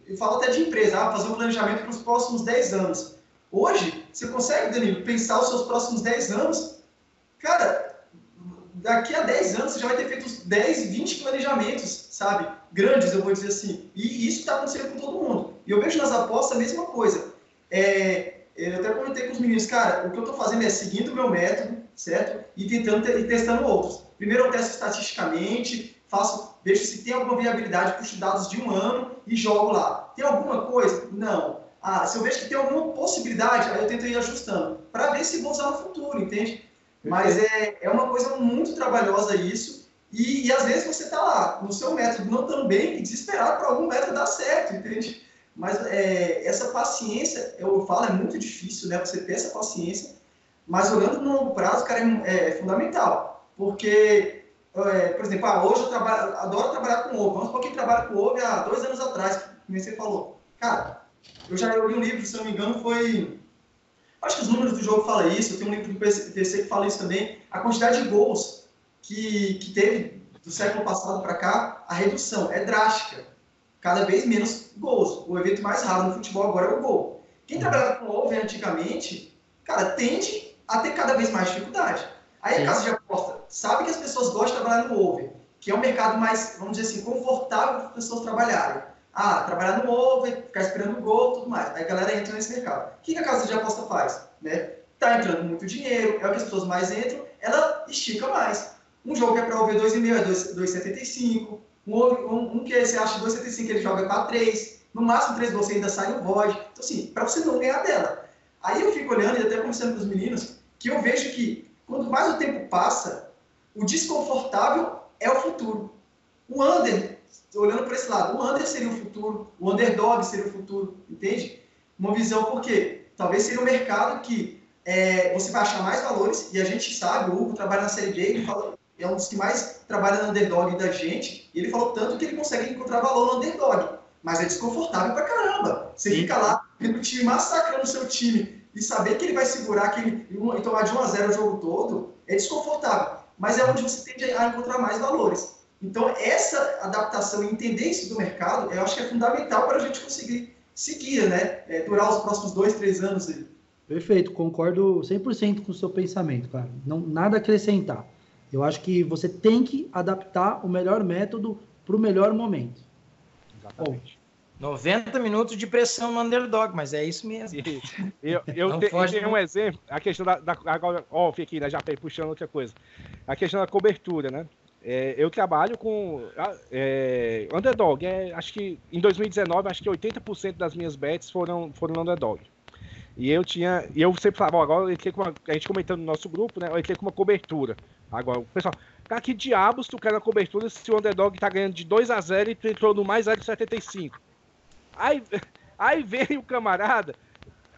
eu falo até de empresa, ah, fazer um planejamento para os próximos 10 anos. Hoje, você consegue, Danilo, pensar os seus próximos 10 anos. Cara, daqui a 10 anos você já vai ter feito uns 10, 20 planejamentos, sabe? Grandes, eu vou dizer assim. E isso está acontecendo com todo mundo. E eu vejo nas apostas a mesma coisa. É, eu até comentei com os meninos, cara, o que eu estou fazendo é seguindo o meu método, certo? E tentando e testando outros. Primeiro eu testo estatisticamente, faço, vejo se tem alguma viabilidade, puxo dados de um ano e jogo lá. Tem alguma coisa? Não. Ah, se eu vejo que tem alguma possibilidade, aí eu tento ir ajustando, para ver se vou usar no futuro, entende? Mas é, é uma coisa muito trabalhosa isso, e, e às vezes você está lá, no seu método não tão bem, e desesperado para algum método dar certo, entende? Mas é, essa paciência, eu falo, é muito difícil, né? Você ter essa paciência, mas olhando no longo prazo, cara, é, é fundamental. Porque, é, por exemplo, ah, hoje eu trabalho, adoro trabalhar com ovo. Vamos supor que trabalha com ovo há dois anos atrás, como você falou. Cara, eu já li um livro, se não me engano, foi. Acho que os números do jogo falam isso. Eu tenho um livro do PC que fala isso também. A quantidade de gols que, que teve do século passado para cá, a redução é drástica. Cada vez menos gols. O evento mais raro no futebol agora é o gol. Quem trabalhava com over antigamente, cara, tende a ter cada vez mais dificuldade. Aí a casa de aposta sabe que as pessoas gostam de trabalhar no over, que é um mercado mais, vamos dizer assim, confortável para as pessoas trabalharem. Ah, trabalhar no over, ficar esperando o gol, tudo mais. Aí a galera entra nesse mercado. O que a casa de aposta faz? Né? Tá entrando muito dinheiro, é o que as pessoas mais entram, ela estica mais. Um jogo que é para over 2,5 é 2,75. Um, um, um, que você acha 2,75 ele joga para 3. No máximo 3 você ainda sai no void. Então, assim, para você não ganhar dela. Aí eu fico olhando e até conversando com os meninos, que eu vejo que quanto mais o tempo passa, o desconfortável é o futuro. O under olhando para esse lado, o under seria o futuro, o underdog seria o futuro, entende? Uma visão porque talvez seria um mercado que é, você vai achar mais valores, e a gente sabe, o Hugo trabalha na Série D, ele fala, é um dos que mais trabalha no underdog da gente, e ele falou tanto que ele consegue encontrar valor no underdog, mas é desconfortável pra caramba. Você Sim. fica lá vendo o time massacrando o seu time e saber que ele vai segurar aquele, e tomar de 1 a 0 o jogo todo, é desconfortável. Mas é onde você tende a encontrar mais valores. Então, essa adaptação e entender isso do mercado, eu acho que é fundamental para a gente conseguir seguir, né? É, durar os próximos dois, três anos aí. Perfeito, concordo 100% com o seu pensamento, cara. Não, nada a acrescentar. Eu acho que você tem que adaptar o melhor método para o melhor momento. Exatamente. Bom, 90 minutos de pressão no underdog, mas é isso mesmo. Eu, eu, te, eu tenho um exemplo, a questão da, da agora, off aqui, né, já puxando outra coisa. A questão da cobertura, né? É, eu trabalho com é, underdog. É, acho que em 2019, acho que 80% das minhas bets foram, foram underdog. E eu tinha. E eu sempre falava, agora eu entrei com uma, a gente comentando no nosso grupo, né? Eu entrei com uma cobertura. Agora, o pessoal, cara, que diabos tu quer na cobertura se o underdog tá ganhando de 2 a 0 e tu entrou no mais 0,75? Aí, aí veio o camarada.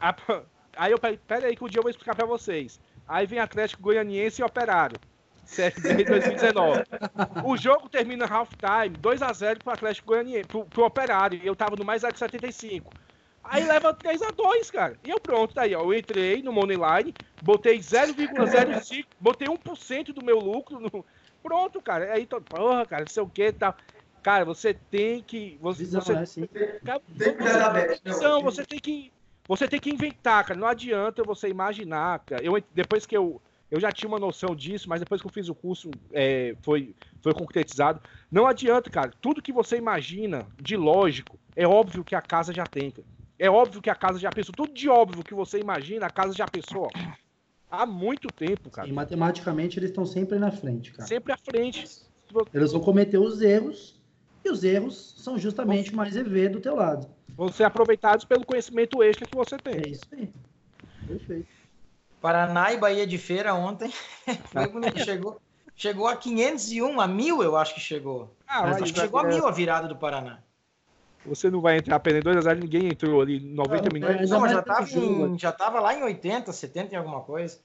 A, aí eu pera aí que um dia eu vou explicar pra vocês. Aí vem Atlético Goianiense e Operário. Série B 2019. o jogo termina halftime, 2x0 pro Atlético Goianiense, pro, pro Operário. E eu tava no mais 0,75. Aí leva 3x2, cara. E eu pronto, daí, ó. Eu entrei no Moneyline, botei 0,05, botei 1% do meu lucro. No... Pronto, cara. Aí, tô, porra, cara, não sei o que tal. Cara, você tem que. Você, Visão, você, é assim. cara, você, você tem que. Você tem que inventar, cara. Não adianta você imaginar, cara. Eu, depois que eu eu já tinha uma noção disso, mas depois que eu fiz o curso, é, foi, foi concretizado. Não adianta, cara. Tudo que você imagina de lógico, é óbvio que a casa já tem. Cara. É óbvio que a casa já pensou. Tudo de óbvio que você imagina, a casa já pensou. Ó. Há muito tempo, cara. E matematicamente eles estão sempre na frente, cara. Sempre à frente. Eles vão cometer os erros, e os erros são justamente mais EV do teu lado. Vão ser aproveitados pelo conhecimento extra que você tem. É isso aí. Perfeito. Paraná e Bahia de Feira ontem foi bonito. chegou, chegou a 501, a mil eu acho que chegou. Ah, acho que chegou a mil a virada do Paraná. Você não vai entrar apenas 2 a 0 ninguém entrou ali 90 minutos. Não, já estava já tava lá em 80, 70 em alguma coisa.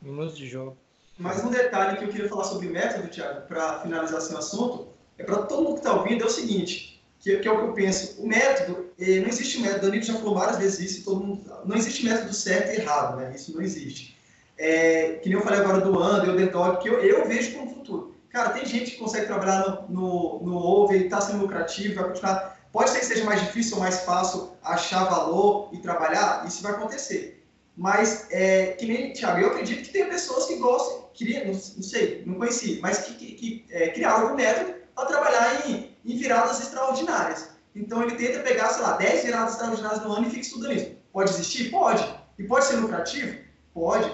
Minutos de jogo. Mais um detalhe que eu queria falar sobre método, Thiago, para finalizar esse assunto, é para todo mundo que está ouvindo, é o seguinte: que, que, é o que eu penso. O método, eh, não existe método, Danilo já falou várias vezes isso, todo mundo, não existe método certo e errado, né? Isso não existe. É, que nem eu falei agora do Under, o Detox, que eu, eu vejo como futuro. Cara, tem gente que consegue trabalhar no, no, no over e está sendo lucrativo, vai continuar. Pode ser que seja mais difícil ou mais fácil achar valor e trabalhar, isso vai acontecer. Mas, é, que nem, Thiago, eu acredito que tem pessoas que gostam, queria, não, não sei, não conheci, mas que, que, que é, criaram algum método para trabalhar em em viradas extraordinárias. Então ele tenta pegar, sei lá, 10 viradas extraordinárias no ano e fica estudando isso. Pode existir? Pode. E pode ser lucrativo? Pode.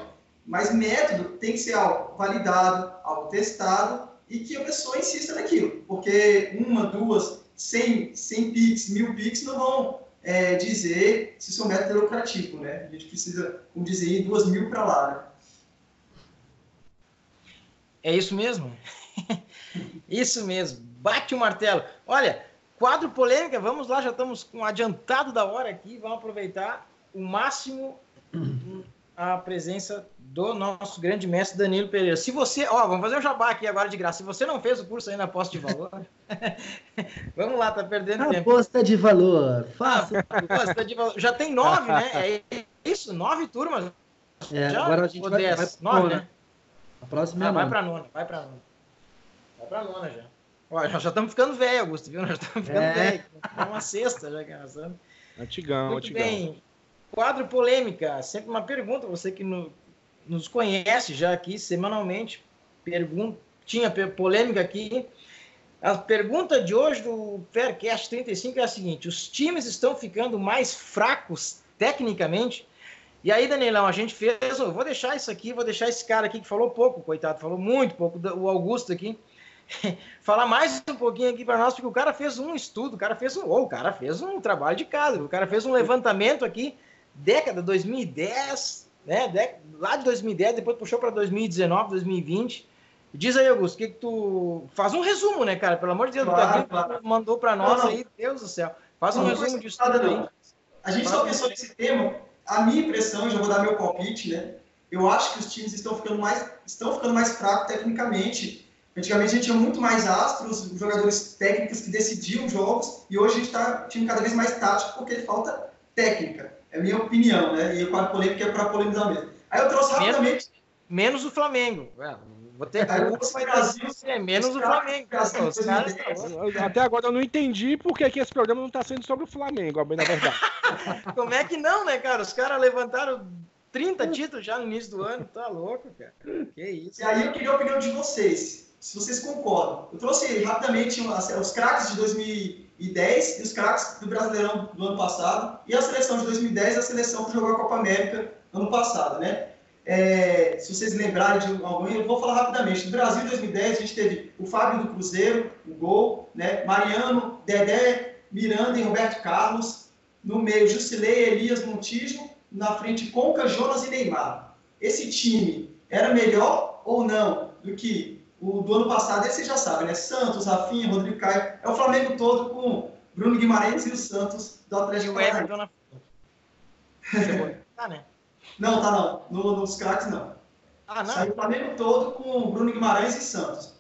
Mas método tem que ser algo validado, algo testado e que a pessoa insista naquilo. Porque uma, duas, cem, cem pics, mil pics não vão é, dizer se seu método é lucrativo, né? A gente precisa, como dizer, ir duas mil para lá, né? É isso mesmo? isso mesmo. Bate o martelo. Olha, quadro polêmica, vamos lá, já estamos com adiantado da hora aqui, vamos aproveitar o máximo a presença do nosso grande mestre Danilo Pereira. Se você, ó, vamos fazer um jabá aqui agora de graça. Se você não fez o curso aí na aposta de valor, vamos lá, tá perdendo aposta tempo. Aposta de valor, faça. Aposta de valor. Já tem nove, né? É isso, nove turmas. É, Já? agora a gente vai, vai nove, né? A próxima é ah, vai para nona, vai para nona. Vai para nona já. Olha, nós já estamos ficando velho, Augusto, viu? Nós já estamos ficando é. velho. É uma sexta já que nós estamos. Antigão, Muito antigão. bem. Quadro polêmica, sempre uma pergunta, você que no, nos conhece já aqui semanalmente, pergunta, tinha polêmica aqui. A pergunta de hoje do Faircast 35 é a seguinte: os times estão ficando mais fracos tecnicamente? E aí, Danielão, a gente fez. Eu vou deixar isso aqui, vou deixar esse cara aqui que falou pouco, coitado, falou muito pouco, o Augusto aqui. falar mais um pouquinho aqui para nós, porque o cara fez um estudo, o cara fez um, o cara fez um trabalho de casa, o cara fez um levantamento aqui década 2010, né? lá de 2010, depois puxou para 2019, 2020. Diz aí, Augusto, que, que tu. Faz um resumo, né, cara? Pelo amor de Deus, claro, claro. mandou para nós não, não. aí, Deus do céu. Faz um não, resumo disso tudo aí. A gente só pensou nesse tema. A minha impressão, já vou dar meu palpite, né? Eu acho que os times estão ficando mais, estão ficando mais fracos tecnicamente. Antigamente a gente tinha muito mais astros, jogadores técnicos que decidiam jogos, e hoje a gente está time cada vez mais tático porque falta técnica. É a minha opinião, né? E o quadro polêmico é para polemizar mesmo. Aí eu trouxe rapidamente. Menos, menos o Flamengo. É, vou ter Aí eu Brasil, é menos o Flamengo. Brasil, os caras, até agora eu não entendi por que esse programa não está sendo sobre o Flamengo, na verdade. Como é que não, né, cara? Os caras levantaram 30 títulos já no início do ano. Tá louco, cara. Que isso. E aí eu queria a opinião de vocês. Se vocês concordam. Eu trouxe rapidamente os craques de 2000 2010 e os craques do Brasileirão do ano passado e a seleção de 2010 a seleção que jogou a Copa América ano passado, né? É, se vocês lembrarem de algum, eu vou falar rapidamente. No Brasil, em 2010, a gente teve o Fábio do Cruzeiro, o gol, né? Mariano, Dedé, Miranda e Roberto Carlos. No meio, Jusilei, Elias, Montijo. Na frente, Conca, Jonas e Neymar. Esse time era melhor ou não do que o do ano passado, esse você já sabe, né? Santos, Rafinha, Rodrigo Caio. É o Flamengo todo com Bruno Guimarães e o Santos do Atlético Paranaense. tá, né? Não, tá não. No, nos craques, não. Ah, não? Saiu o Flamengo todo com Bruno Guimarães e Santos.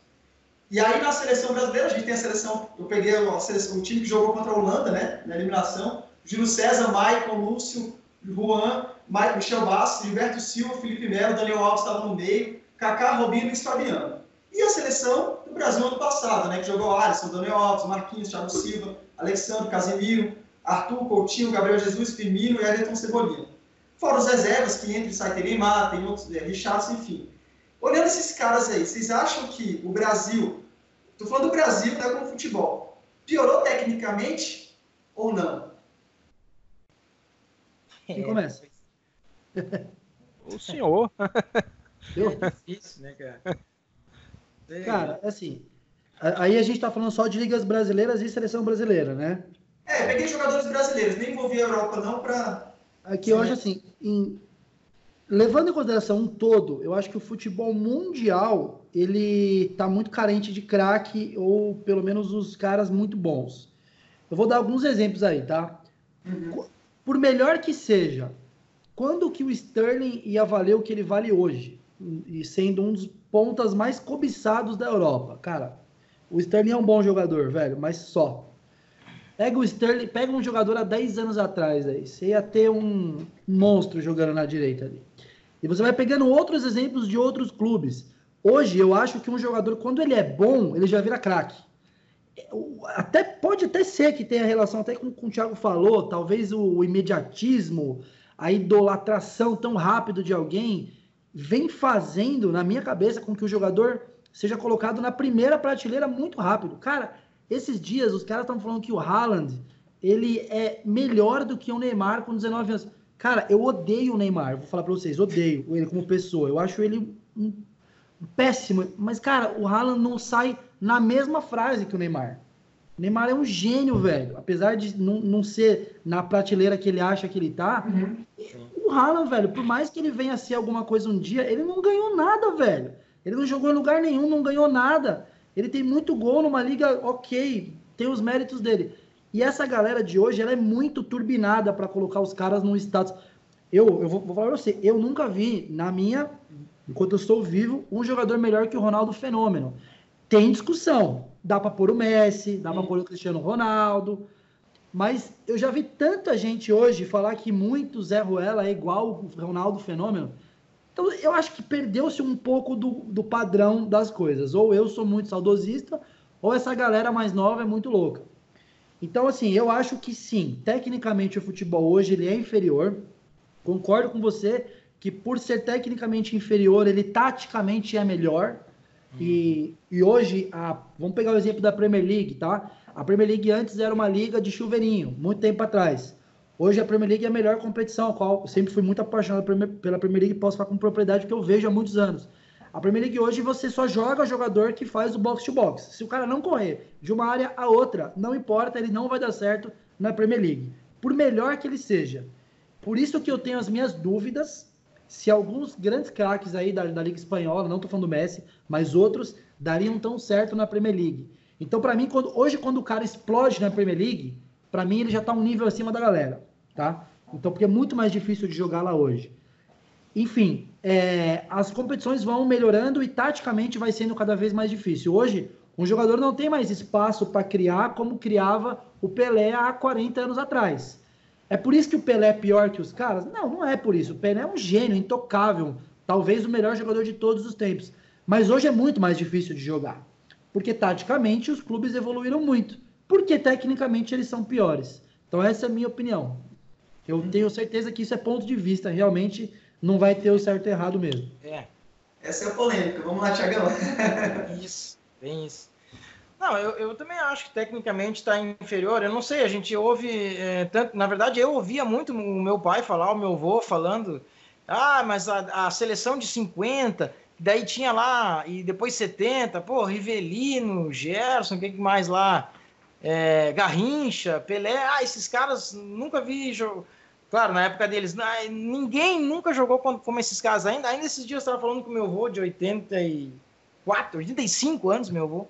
E aí na seleção brasileira, a gente tem a seleção. Eu peguei a seleção, o time que jogou contra a Holanda, né? Na eliminação. Júlio César, Maicon, Lúcio, Juan, Michel Bastos, Gilberto Silva, Felipe Melo, Daniel Alves estava no meio, Kaká, Robinho e Fabiano. E a seleção do Brasil ano passado, né, que jogou Alisson, Daniel Alves, Marquinhos, Thiago Silva, Alexandre, Casemiro, Arthur, Coutinho, Gabriel Jesus, Firmino e Everton Cebolinha. Fora os reservas que entra e sai, tem Neymar, tem outros, é, Richardson, enfim. Olhando esses caras aí, vocês acham que o Brasil, estou falando do Brasil, né, como futebol, piorou tecnicamente ou não? Quem começa? O senhor. É difícil, né, cara? Cara, assim, aí a gente tá falando só de ligas brasileiras e seleção brasileira, né? É, peguei jogadores brasileiros, nem envolvi a Europa não para Aqui hoje, assim, em... levando em consideração um todo, eu acho que o futebol mundial, ele tá muito carente de craque, ou pelo menos os caras muito bons. Eu vou dar alguns exemplos aí, tá? Uhum. Por melhor que seja, quando que o Sterling ia valer o que ele vale hoje? E sendo um dos pontas mais cobiçados da Europa. Cara, o Sterling é um bom jogador, velho, mas só. Pega o Sterling, pega um jogador há 10 anos atrás aí, você ia ter um monstro jogando na direita ali. E você vai pegando outros exemplos de outros clubes. Hoje eu acho que um jogador quando ele é bom, ele já vira craque. Até pode até ser que tenha relação até com, com o Thiago falou, talvez o, o imediatismo, a idolatração tão rápido de alguém vem fazendo, na minha cabeça, com que o jogador seja colocado na primeira prateleira muito rápido. Cara, esses dias os caras estão falando que o Haaland ele é melhor do que o Neymar com 19 anos. Cara, eu odeio o Neymar, vou falar pra vocês, odeio ele como pessoa. Eu acho ele um péssimo. Mas, cara, o Haaland não sai na mesma frase que o Neymar. Neymar é um gênio, velho. Apesar de não, não ser na prateleira que ele acha que ele tá, uhum. o Haaland, velho, por mais que ele venha a ser alguma coisa um dia, ele não ganhou nada, velho. Ele não jogou em lugar nenhum, não ganhou nada. Ele tem muito gol numa liga ok, tem os méritos dele. E essa galera de hoje, ela é muito turbinada para colocar os caras num status. Eu, eu vou, vou falar pra você, eu nunca vi, na minha, enquanto eu estou vivo, um jogador melhor que o Ronaldo Fenômeno. Tem discussão. Dá para pôr o Messi, dá para pôr o Cristiano Ronaldo. Mas eu já vi tanta gente hoje falar que muito Zé Ruela é igual o Ronaldo Fenômeno. Então eu acho que perdeu-se um pouco do, do padrão das coisas. Ou eu sou muito saudosista, ou essa galera mais nova é muito louca. Então, assim, eu acho que sim, tecnicamente o futebol hoje ele é inferior. Concordo com você que por ser tecnicamente inferior, ele taticamente é melhor. E, e hoje, a, vamos pegar o exemplo da Premier League, tá? A Premier League antes era uma liga de chuveirinho, muito tempo atrás. Hoje a Premier League é a melhor competição, a qual eu sempre fui muito apaixonado pela Premier League, posso falar com propriedade que eu vejo há muitos anos. A Premier League hoje você só joga jogador que faz o box to box. Se o cara não correr de uma área a outra, não importa, ele não vai dar certo na Premier League. Por melhor que ele seja. Por isso que eu tenho as minhas dúvidas se alguns grandes craques aí da, da Liga Espanhola, não estou falando do Messi, mas outros, dariam tão certo na Premier League. Então, para mim, quando, hoje, quando o cara explode na Premier League, para mim ele já está um nível acima da galera, tá? Então, porque é muito mais difícil de jogar lá hoje. Enfim, é, as competições vão melhorando e taticamente vai sendo cada vez mais difícil. Hoje, um jogador não tem mais espaço para criar como criava o Pelé há 40 anos atrás. É por isso que o Pelé é pior que os caras? Não, não é por isso. O Pelé é um gênio, intocável, talvez o melhor jogador de todos os tempos. Mas hoje é muito mais difícil de jogar. Porque taticamente os clubes evoluíram muito. Porque tecnicamente eles são piores. Então essa é a minha opinião. Eu hum. tenho certeza que isso é ponto de vista. Realmente não vai ter o certo e errado mesmo. É. Essa é a polêmica. Vamos lá, Tiagão. isso, bem isso. Não, eu, eu também acho que tecnicamente está inferior. Eu não sei, a gente ouve é, tanto. Na verdade, eu ouvia muito o meu pai falar, o meu avô falando. Ah, mas a, a seleção de 50, daí tinha lá, e depois 70, pô, Rivelino, Gerson, o que mais lá? É, Garrincha, Pelé, ah, esses caras nunca vi. Claro, na época deles, ninguém nunca jogou como esses caras. Ainda, ainda esses dias eu estava falando com meu avô de 84, 85 anos, meu avô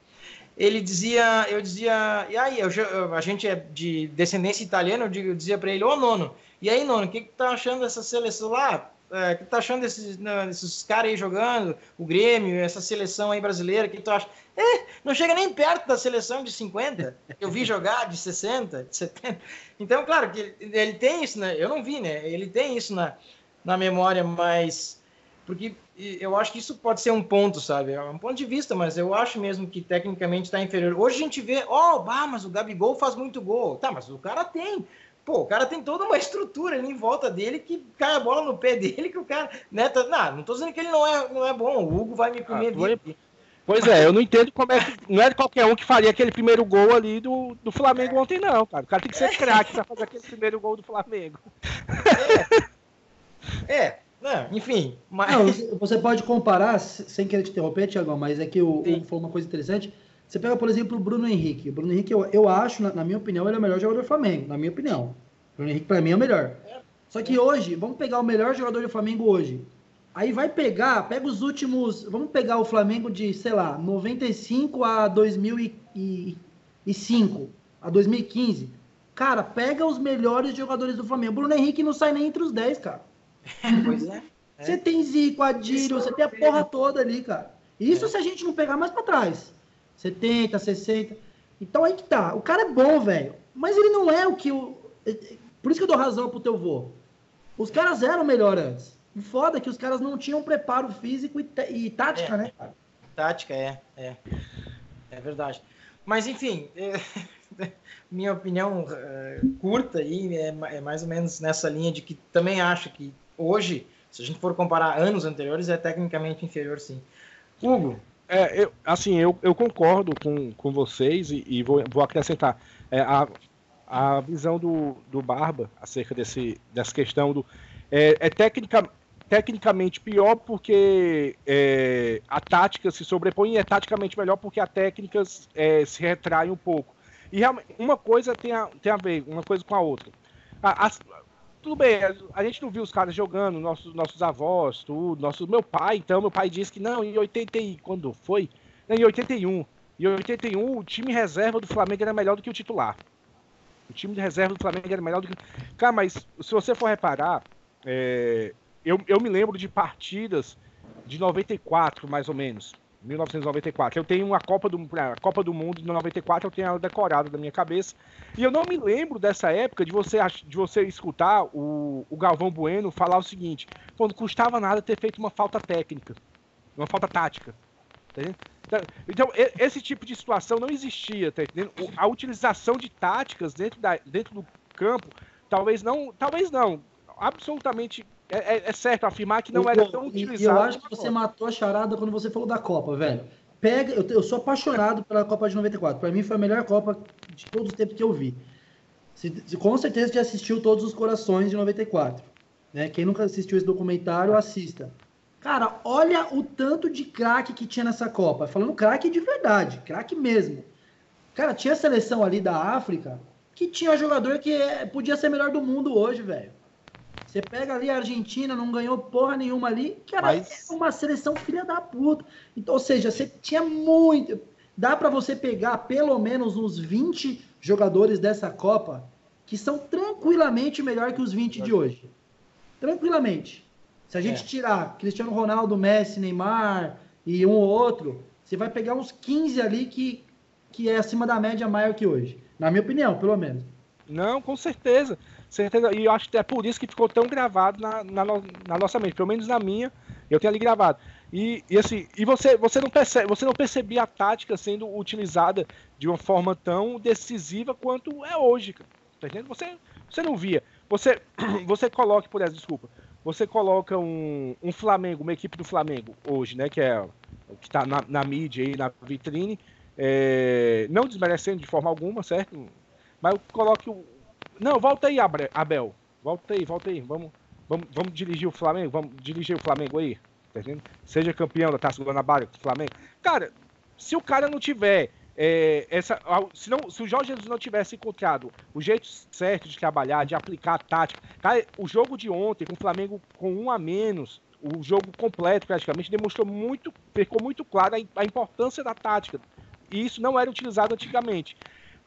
ele dizia, eu dizia, e aí, eu, a gente é de descendência italiana, eu, digo, eu dizia para ele, ô nono, e aí, nono, o que, que tá achando dessa seleção lá? É, o que tá achando desses, não, desses caras aí jogando, o Grêmio, essa seleção aí brasileira, o que, que tu acha? É, não chega nem perto da seleção de 50, eu vi jogar de 60, de 70. Então, claro, que ele, ele tem isso, né? Eu não vi, né? Ele tem isso na, na memória, mas porque eu acho que isso pode ser um ponto, sabe? É um ponto de vista, mas eu acho mesmo que tecnicamente está inferior. Hoje a gente vê, ó, oh, bah, mas o Gabigol faz muito gol. Tá, mas o cara tem. Pô, o cara tem toda uma estrutura ali em volta dele que cai a bola no pé dele que o cara. Né, tá, não, não tô dizendo que ele não é, não é bom. O Hugo vai me comer ah, Pois é, eu não entendo como é que. Não é qualquer um que faria aquele primeiro gol ali do, do Flamengo é. ontem, não, cara. O cara tem que ser craque pra fazer aquele primeiro gol do Flamengo. É. é. É, enfim. Mas... Não, você pode comparar, sem querer te interromper, Tiagão, mas é que o falou uma coisa interessante. Você pega, por exemplo, o Bruno Henrique. O Bruno Henrique, eu, eu acho, na, na, minha opinião, ele é o melhor jogador do Flamengo, na minha opinião. O Bruno Henrique, para mim, é o melhor. Só que hoje, vamos pegar o melhor jogador do Flamengo hoje. Aí vai pegar, pega os últimos. Vamos pegar o Flamengo de, sei lá, 95 a 2005, a 2015. Cara, pega os melhores jogadores do Flamengo. O Bruno Henrique não sai nem entre os 10, cara. Pois é. Você é. tem Zico, Adílio, você tem a porra toda ali, cara. Isso é. se a gente não pegar mais para trás. 70, 60. Então aí que tá. O cara é bom, velho. Mas ele não é o que o. Por isso que eu dou razão pro teu vô. Os caras eram melhor antes. O foda é que os caras não tinham preparo físico e, e tática, é. né? Tática, é, é. É verdade. Mas enfim, é, minha opinião é, curta aí é, é mais ou menos nessa linha de que também acho que hoje, se a gente for comparar anos anteriores, é tecnicamente inferior, sim. Hugo? É, eu, assim, eu, eu concordo com, com vocês e, e vou, vou acrescentar. É, a, a visão do, do Barba acerca desse, dessa questão do. É, é tecnica, tecnicamente pior porque é, a tática se sobrepõe e é taticamente melhor porque a técnica é, se retrai um pouco. E uma coisa tem a, tem a ver, uma coisa com a outra. A, a, tudo bem, a gente não viu os caras jogando, nossos, nossos avós, tudo, nosso, meu pai, então, meu pai disse que não, em 80 quando foi? Em 81. Em 81, o time reserva do Flamengo era melhor do que o titular. O time de reserva do Flamengo era melhor do que. Cara, mas se você for reparar, é, eu, eu me lembro de partidas de 94, mais ou menos. 1994. Eu tenho uma Copa do, a Copa do Mundo de 94, eu tenho ela decorada da minha cabeça. E eu não me lembro dessa época de você, de você escutar o, o Galvão Bueno falar o seguinte: quando custava nada ter feito uma falta técnica, uma falta tática. Tá então, então esse tipo de situação não existia, tá? A utilização de táticas dentro, da, dentro do campo, talvez não, talvez não, absolutamente é, é, é, certo afirmar que não era tão utilizado. Eu acho que você matou a charada quando você falou da Copa, velho. Pega, eu, eu sou apaixonado pela Copa de 94. Para mim foi a melhor Copa de todos os tempos que eu vi. Se, se, com certeza já assistiu Todos os Corações de 94. Né? Quem nunca assistiu esse documentário, assista. Cara, olha o tanto de craque que tinha nessa Copa. Falando craque de verdade, craque mesmo. Cara, tinha seleção ali da África que tinha jogador que é, podia ser melhor do mundo hoje, velho. Você pega ali a Argentina, não ganhou porra nenhuma ali, que era Mas... uma seleção filha da puta. Então, ou seja, você tinha muito. Dá para você pegar pelo menos uns 20 jogadores dessa Copa que são tranquilamente melhor que os 20 de hoje. Tranquilamente. Se a gente é. tirar Cristiano Ronaldo, Messi, Neymar e um ou outro, você vai pegar uns 15 ali que, que é acima da média maior que hoje. Na minha opinião, pelo menos. Não, com certeza. Certeza. E eu acho que é por isso que ficou tão gravado na, na, na nossa mente, pelo menos na minha, eu tenho ali gravado. E, e assim, e você, você, não percebe, você não percebia a tática sendo utilizada de uma forma tão decisiva quanto é hoje. Tá entendendo? Você, você não via. Você, você coloca, por exemplo, desculpa, você coloca um, um Flamengo, uma equipe do Flamengo hoje, né? Que é o que está na, na mídia aí, na vitrine, é, não desmerecendo de forma alguma, certo? Mas coloque. Não, volta aí, Abel. Volta aí, volta aí. Vamos, vamos, vamos dirigir o Flamengo. Vamos dirigir o Flamengo aí. Tá entendendo? Seja campeão da Taça Guanabara Flamengo. Cara, se o cara não tiver. É, essa, se, não, se o Jorge Jesus não tivesse encontrado o jeito certo de trabalhar, de aplicar a tática, cara, o jogo de ontem, com o Flamengo com um a menos, o jogo completo praticamente, demonstrou muito, ficou muito claro a, a importância da tática. E isso não era utilizado antigamente.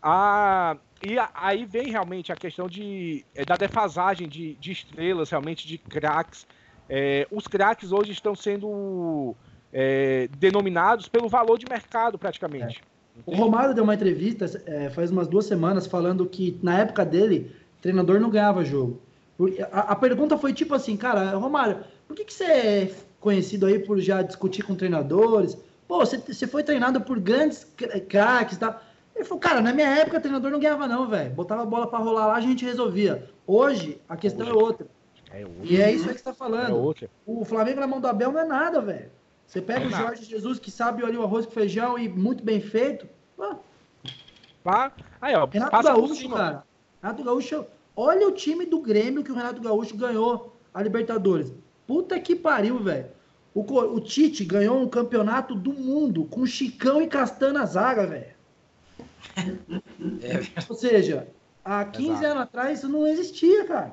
A, e aí vem realmente a questão de, é, da defasagem de, de estrelas, realmente, de craques. É, os craques hoje estão sendo é, denominados pelo valor de mercado, praticamente. É. O Romário deu uma entrevista é, faz umas duas semanas falando que na época dele, treinador não ganhava jogo. A, a pergunta foi tipo assim, cara, Romário, por que, que você é conhecido aí por já discutir com treinadores? Pô, você, você foi treinado por grandes craques, tá? Ele falou, cara, na minha época, treinador não ganhava, não, velho. Botava a bola para rolar lá, a gente resolvia. Hoje, a questão é hoje. é outra. É e é isso aí que você tá falando. É o Flamengo na mão do Abel não é nada, velho. Você pega é o Jorge Jesus, que sabe ali o arroz com feijão e muito bem feito. Pá. Aí, ó, Renato Gaúcho, cara. Renato Gaúcho, olha o time do Grêmio que o Renato Gaúcho ganhou a Libertadores. Puta que pariu, velho. O, o Tite ganhou um campeonato do mundo com Chicão e Castanha na zaga, velho. É. Ou seja, há 15 Exato. anos atrás isso não existia, cara.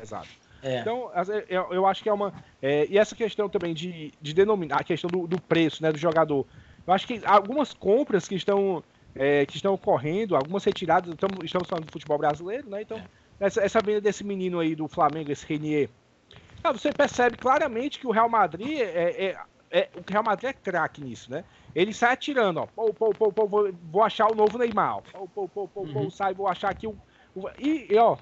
Exato. É. Então, eu, eu, acho que é uma. É, e essa questão também de, de denominar, a questão do, do, preço né, do jogador. Eu acho que algumas compras que estão, é, que estão ocorrendo, algumas retiradas, estamos, estamos falando do futebol brasileiro, né? Então, essa, essa venda desse menino aí do Flamengo, esse Renier, você percebe claramente que o Real Madrid é, é, o Real Madrid é craque nisso, né? Ele sai atirando, ó. Pô, pô, pô, pô, vou, vou achar o novo Neymar. Pô, pô, pô, pô, uhum. sai, vou achar aqui o. o e, ó.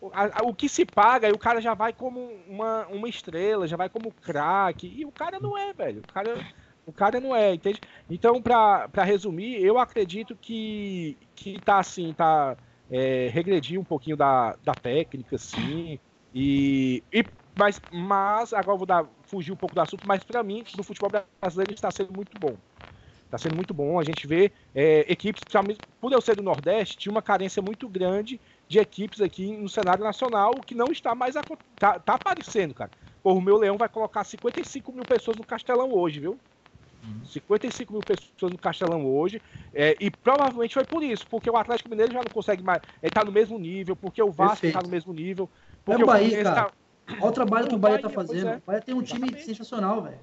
O, a, o que se paga, e o cara já vai como uma, uma estrela, já vai como craque. E o cara não é, velho. O cara, o cara não é, entende? Então, pra, pra resumir, eu acredito que, que tá assim, tá. É, regredir um pouquinho da, da técnica, sim. E, e mas, mas agora vou dar, fugir um pouco do assunto, mas para mim, no futebol brasileiro está sendo muito bom. Tá sendo muito bom. A gente vê é, equipes, por eu ser do Nordeste, tinha uma carência muito grande de equipes aqui no cenário nacional, que não está mais. Tá, tá aparecendo, cara. o meu Leão vai colocar 55 mil pessoas no Castelão hoje, viu? 55 mil pessoas no Castelão hoje. É, e provavelmente foi por isso, porque o Atlético Mineiro já não consegue mais. Ele tá no mesmo nível, porque o Vasco está no mesmo nível. Porque é o Bahia, cara. Tá... Olha o trabalho que o Bahia, está fazendo. É. O Bahia tem um time Exatamente. sensacional, velho.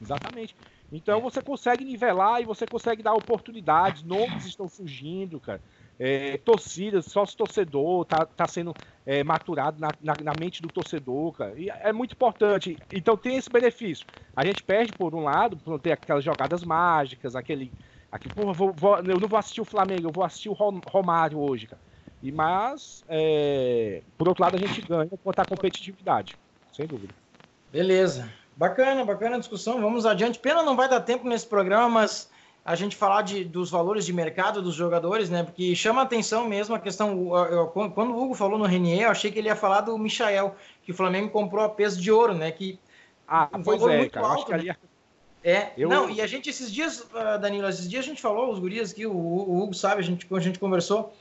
Exatamente. Então você consegue nivelar e você consegue dar oportunidades, nomes estão surgindo, cara. É, torcidas, sócio torcedor, tá, tá sendo é, maturado na, na, na, mente do torcedor, cara. E é muito importante. Então tem esse benefício. A gente perde, por um lado, por não ter aquelas jogadas mágicas, aquele. aquele porra, vou, vou, eu não vou assistir o Flamengo, eu vou assistir o Romário hoje, cara. E, mas, é, por outro lado, a gente ganha quanto à competitividade, sem dúvida. Beleza. Bacana, bacana a discussão. Vamos adiante. Pena não vai dar tempo nesse programa, mas a gente falar de, dos valores de mercado dos jogadores, né? Porque chama atenção mesmo a questão. Eu, quando o Hugo falou no Renier, eu achei que ele ia falar do Michael, que o Flamengo comprou a peso de ouro, né? Que ah, um pois é, cara. Alto, acho que ali... Né? É, eu... não, e a gente, esses dias, ah, Danilo, esses dias a gente falou, os gurias aqui, o, o Hugo sabe, a gente, a gente conversou,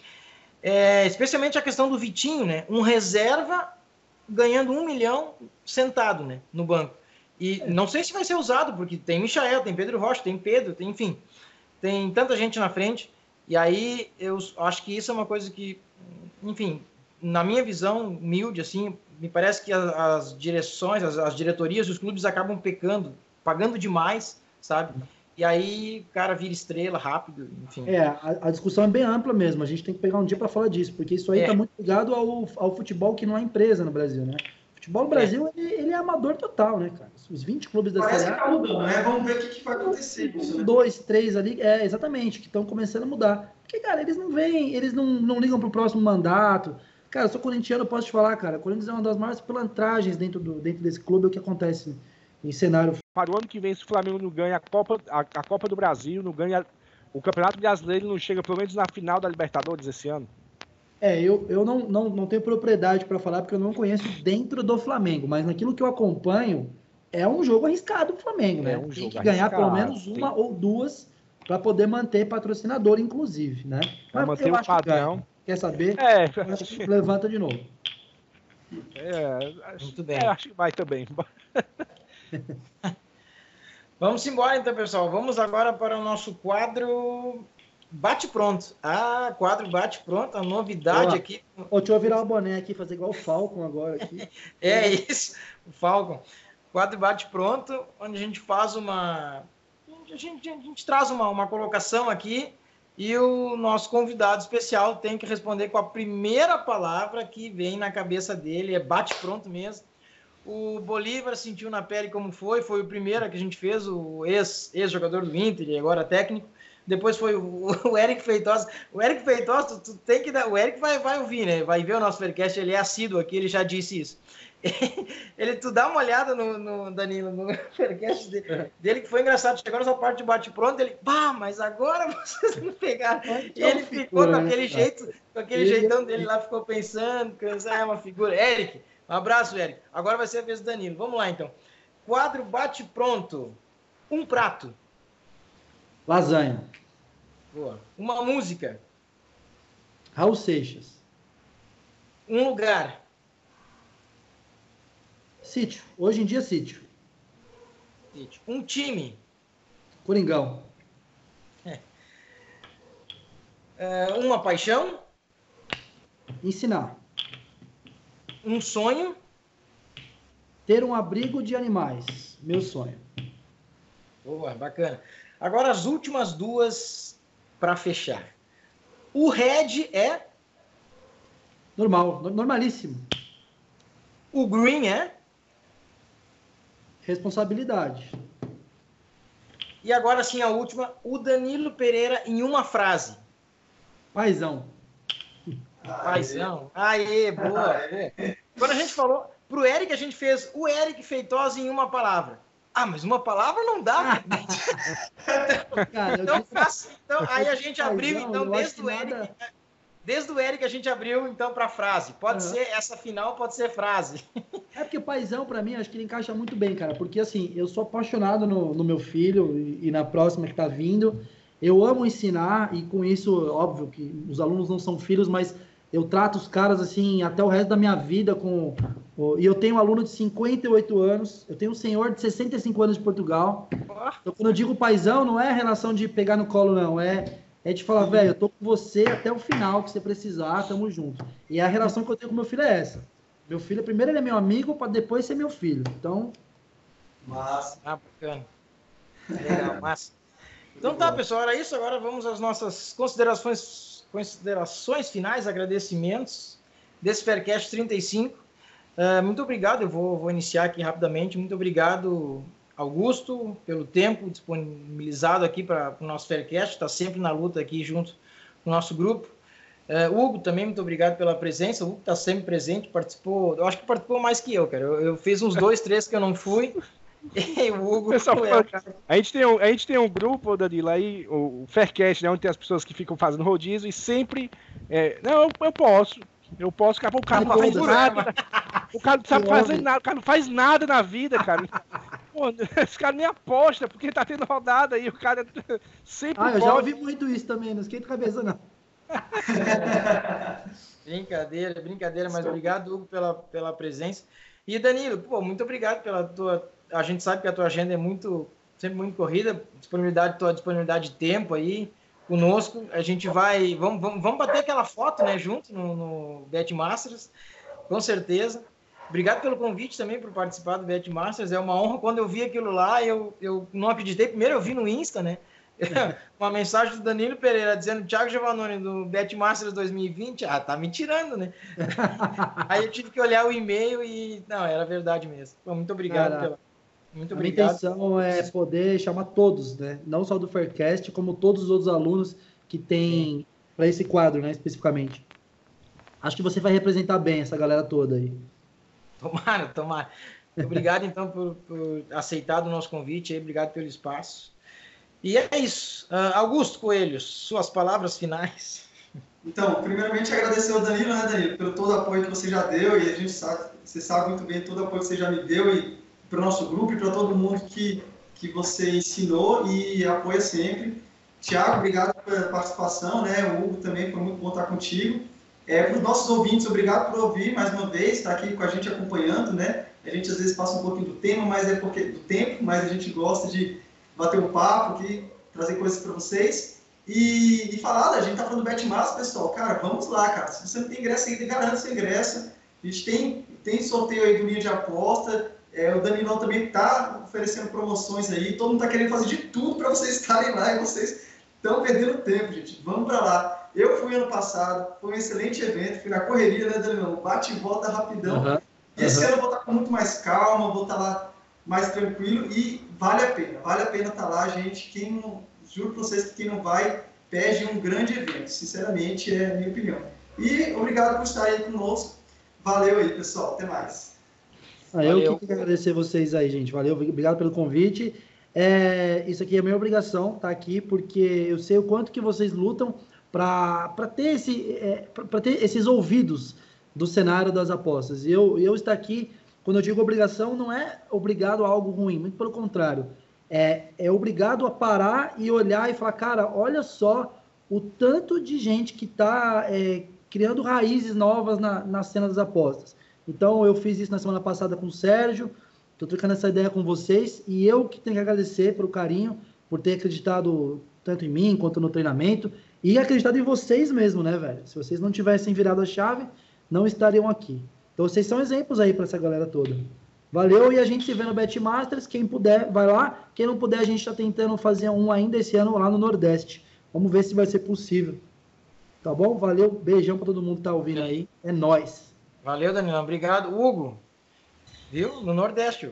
é, especialmente a questão do Vitinho, né? Um reserva ganhando um milhão sentado, né? No banco. E é. não sei se vai ser usado, porque tem Michael, tem Pedro Rocha, tem Pedro, tem, enfim tem tanta gente na frente, e aí eu acho que isso é uma coisa que, enfim, na minha visão humilde, assim, me parece que as, as direções, as, as, diretorias dos clubes acabam pecando, pagando demais, sabe? E aí o cara vira estrela rápido, enfim. É, a, a discussão é bem ampla mesmo, a gente tem que pegar um dia para falar disso, porque isso aí está é. muito ligado ao, ao futebol que não é empresa no Brasil, né? futebol no Brasil, é. Ele, ele, é amador total, né, cara? Os 20 clubes da Parece Série A... que tá mudando, né? Vamos ver o que, que vai acontecer. Um, né? dois, três ali, é, exatamente, que estão começando a mudar. Porque, cara, eles não vêm, eles não, não ligam pro próximo mandato. Cara, eu sou corintiano, eu posso te falar, cara, o Corinthians é uma das maiores plantagens dentro, do, dentro desse clube, é o que acontece em cenário. Para o ano que vem, se o Flamengo não ganha a Copa, a, a Copa do Brasil, não ganha o Campeonato Brasileiro, não chega pelo menos na final da Libertadores esse ano. É, eu, eu não, não, não tenho propriedade para falar porque eu não conheço dentro do Flamengo, mas naquilo que eu acompanho, é um jogo arriscado o Flamengo, né? É um Tem que ganhar pelo menos uma tem... ou duas para poder manter patrocinador, inclusive, né? Pra manter o padrão. Que, quer saber? É. Levanta de novo. É, acho, Muito bem. É, acho que vai também. Vamos embora então, pessoal. Vamos agora para o nosso quadro Bate pronto. Ah, quadro bate pronto, a novidade aqui. Ô, deixa eu virar o boné aqui, fazer igual o Falcon agora. Aqui. é isso, o Falcon. Quadro bate pronto, onde a gente faz uma. A gente, a gente traz uma, uma colocação aqui e o nosso convidado especial tem que responder com a primeira palavra que vem na cabeça dele, é bate pronto mesmo. O Bolívar sentiu na pele como foi, foi o primeiro que a gente fez, o ex-jogador ex do Inter e agora técnico. Depois foi o, o Eric Feitosa. O Eric Feitosa, tu, tu, tem que dar. O Eric vai, vai ouvir, né? Vai ver o nosso Faircast, ele é assíduo aqui, ele já disse isso. Ele, tu dá uma olhada no, no Danilo, no Faircast dele, dele, que foi engraçado. Chegou nessa parte de bate-pronto, ele, pá, mas agora vocês não pegaram. E ele ficou com aquele né, jeito, com aquele jeitão dele lá, ficou pensando, ah, é uma figura. Eric, um abraço, Eric. Agora vai ser a vez do Danilo. Vamos lá, então. Quadro bate-pronto. Um prato. Lasanha. Boa. Uma música. Raul Seixas. Um lugar. Sítio. Hoje em dia, sítio. Sítio. Um time. Coringão. É. É, uma paixão. Ensinar. Um sonho. Ter um abrigo de animais. Meu sonho. Boa, bacana. Agora as últimas duas para fechar. O red é normal, normalíssimo. O green é responsabilidade. E agora sim a última, o Danilo Pereira em uma frase. Paizão. Paizão. Aê, boa. Quando a gente falou pro Eric, a gente fez o Eric Feitosa em uma palavra. Ah, mas uma palavra não dá. então, Cara, então, faço, então, aí a gente abriu, então, desde o Eric. Nada... desde o Eric a gente abriu então para frase. Pode uhum. ser essa final, pode ser frase. É porque paizão para mim acho que ele encaixa muito bem, cara, porque assim, eu sou apaixonado no, no meu filho e, e, na próxima que tá vindo. Eu amo ensinar e com isso, óbvio que os alunos não são filhos, mas eu trato os caras assim até o resto da minha vida com e eu tenho um aluno de 58 anos, eu tenho um senhor de 65 anos de Portugal. Então, quando eu digo paizão, não é relação de pegar no colo, não. É, é de falar, velho, eu tô com você até o final, que você precisar, tamo junto. E a relação que eu tenho com meu filho é essa. Meu filho, primeiro ele é meu amigo, para depois ser meu filho. Então. Massa. Ah, bacana. Legal, massa. Então tá, pessoal, era isso. Agora vamos às nossas considerações, considerações finais, agradecimentos desse Faircast 35. Uh, muito obrigado, eu vou, vou iniciar aqui rapidamente. Muito obrigado, Augusto, pelo tempo disponibilizado aqui para o nosso Faircast, está sempre na luta aqui junto com o nosso grupo. Uh, Hugo, também muito obrigado pela presença. O Hugo está sempre presente, participou, eu acho que participou mais que eu, cara. Eu, eu fiz uns dois, três que eu não fui. E o Hugo. Pessoal, a, gente tem um, a gente tem um grupo, Danilo, aí, o Faircast, né, onde tem as pessoas que ficam fazendo rodízio e sempre. É, não, eu, eu posso, eu posso, cara, o cara não faz nada. O cara não sabe fazer nada, o cara não faz nada na vida, cara. Pô, esse cara nem aposta, porque tá tendo rodada aí, o cara sempre. Ah, eu pode. já ouvi muito isso também, não esquenta a cabeça, não. brincadeira, brincadeira, mas obrigado, Hugo, pela, pela presença. E Danilo, pô, muito obrigado pela tua. A gente sabe que a tua agenda é muito, sempre muito corrida, disponibilidade, tua disponibilidade de tempo aí conosco. A gente vai. Vamos, vamos, vamos bater aquela foto, né, junto no, no Bet Masters, com certeza. Obrigado pelo convite também por participar do Bet Masters. É uma honra. Quando eu vi aquilo lá, eu, eu não acreditei. Primeiro eu vi no Insta, né? uma mensagem do Danilo Pereira dizendo Thiago Giovannone do Bet Masters 2020. Ah, tá me tirando, né? Aí eu tive que olhar o e-mail e não, era verdade mesmo. muito obrigado pela muito obrigado. A minha intenção é poder chamar todos, né? Não só do Faircast, como todos os outros alunos que tem para esse quadro, né, especificamente. Acho que você vai representar bem essa galera toda aí. Tomara, tomara. Obrigado, então, por, por aceitar o nosso convite. Aí. Obrigado pelo espaço. E é isso. Uh, Augusto Coelho, suas palavras finais. Então, primeiramente agradecer ao Danilo, né, Danilo, pelo todo o apoio que você já deu e a gente sabe, você sabe muito bem todo o apoio que você já me deu e para o nosso grupo e para todo mundo que, que você ensinou e apoia sempre. Tiago, obrigado pela participação, né? O Hugo também foi muito bom estar contigo. É, para os nossos ouvintes, obrigado por ouvir mais uma vez, estar aqui com a gente acompanhando, né? A gente às vezes passa um pouquinho do tema, mas é porque do tempo, mas a gente gosta de bater um papo aqui, trazer coisas para vocês. E, e falar, a gente tá falando do Betmaster, pessoal, cara, vamos lá, cara. Se você não tem ingresso ainda, garante seu ingresso. A gente tem, tem sorteio aí do linha de aposta, é, o Danilão também está oferecendo promoções aí. Todo mundo está querendo fazer de tudo para vocês estarem lá e vocês estão perdendo tempo, gente. Vamos para lá. Eu fui ano passado, foi um excelente evento, fui na correria, né, Danilão? Bate e volta rapidão. Uhum. E esse uhum. ano eu vou estar tá com muito mais calma, vou estar tá lá mais tranquilo e vale a pena. Vale a pena estar tá lá, gente. Quem não, juro para vocês que quem não vai, perde um grande evento. Sinceramente, é a minha opinião. E obrigado por estar aí conosco. Valeu aí, pessoal. Até mais. Ah, eu que quero agradecer vocês aí, gente. Valeu, obrigado pelo convite. É, isso aqui é minha obrigação estar tá aqui, porque eu sei o quanto que vocês lutam para ter, esse, é, ter esses ouvidos do cenário das apostas. E eu, eu estar aqui, quando eu digo obrigação, não é obrigado a algo ruim, muito pelo contrário. É, é obrigado a parar e olhar e falar, cara, olha só o tanto de gente que está é, criando raízes novas na, na cena das apostas. Então, eu fiz isso na semana passada com o Sérgio, estou trocando essa ideia com vocês, e eu que tenho que agradecer pelo carinho, por ter acreditado tanto em mim quanto no treinamento, e acreditado em vocês mesmo, né, velho? Se vocês não tivessem virado a chave, não estariam aqui. Então, vocês são exemplos aí para essa galera toda. Valeu, e a gente se vê no Bet Masters. Quem puder, vai lá. Quem não puder, a gente está tentando fazer um ainda esse ano lá no Nordeste. Vamos ver se vai ser possível. Tá bom? Valeu, beijão para todo mundo que tá ouvindo aí. É nós. Valeu, Danilo. Obrigado. Hugo, viu? No Nordeste.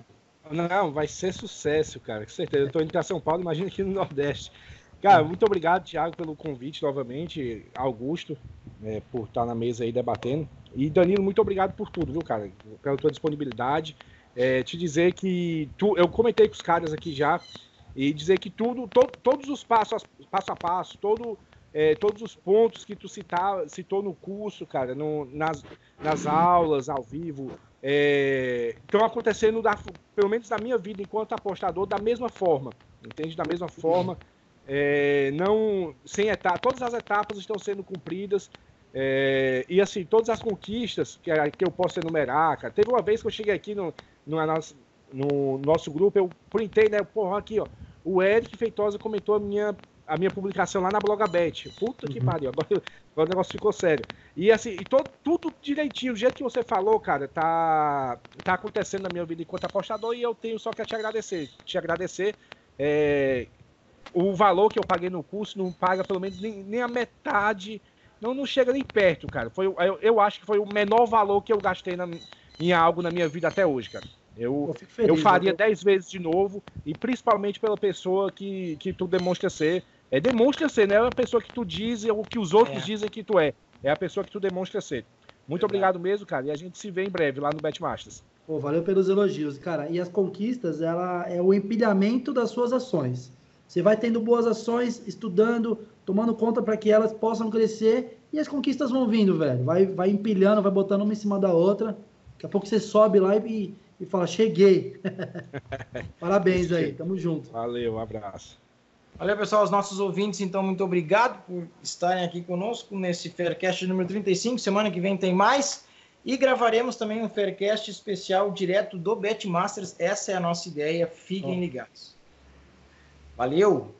Não, vai ser sucesso, cara. Com certeza. Eu tô indo para São Paulo, imagina aqui no Nordeste. Cara, muito obrigado, Thiago, pelo convite novamente. Augusto, é, por estar na mesa aí debatendo. E Danilo, muito obrigado por tudo, viu, cara? Pela tua disponibilidade. É, te dizer que tu, eu comentei com os caras aqui já e dizer que tudo, to, todos os passos, passo a passo, todo é, todos os pontos que tu citar, citou no curso, cara, no, nas, nas aulas, ao vivo, estão é, acontecendo, da, pelo menos na minha vida enquanto apostador, da mesma forma. Entende? Da mesma forma. É, não sem etapa, todas as etapas estão sendo cumpridas. É, e assim, todas as conquistas que, que eu posso enumerar, cara. Teve uma vez que eu cheguei aqui no, no, no nosso grupo, eu printei, né? Porra, aqui, ó. O Eric Feitosa comentou a minha a minha publicação lá na Blogabet. Puta que uhum. pariu, agora, agora, o negócio ficou sério. E assim, e todo, tudo direitinho, o jeito que você falou, cara, tá, tá acontecendo na minha vida enquanto apostador e eu tenho só que te agradecer. Te agradecer. É, o valor que eu paguei no curso não paga pelo menos nem, nem a metade, não, não chega nem perto, cara. Foi, eu, eu acho que foi o menor valor que eu gastei na, em algo na minha vida até hoje, cara. Eu, eu, feliz, eu faria 10 vezes de novo, e principalmente pela pessoa que, que tu demonstra ser. É, demonstra ser, não é a pessoa que tu diz ou que os outros é. dizem que tu é. É a pessoa que tu demonstra ser. Muito obrigado mesmo, cara. E a gente se vê em breve lá no Betmasters. Pô, valeu pelos elogios, cara. E as conquistas, ela é o empilhamento das suas ações. Você vai tendo boas ações, estudando, tomando conta para que elas possam crescer e as conquistas vão vindo, velho. Vai, vai empilhando, vai botando uma em cima da outra. Daqui a pouco você sobe lá e, e fala: Cheguei. Parabéns aí, tamo junto. Valeu, um abraço. Valeu, pessoal, os nossos ouvintes, então, muito obrigado por estarem aqui conosco nesse Faircast número 35. Semana que vem tem mais. E gravaremos também um Faircast especial direto do Betmasters. Essa é a nossa ideia. Fiquem ligados. Valeu!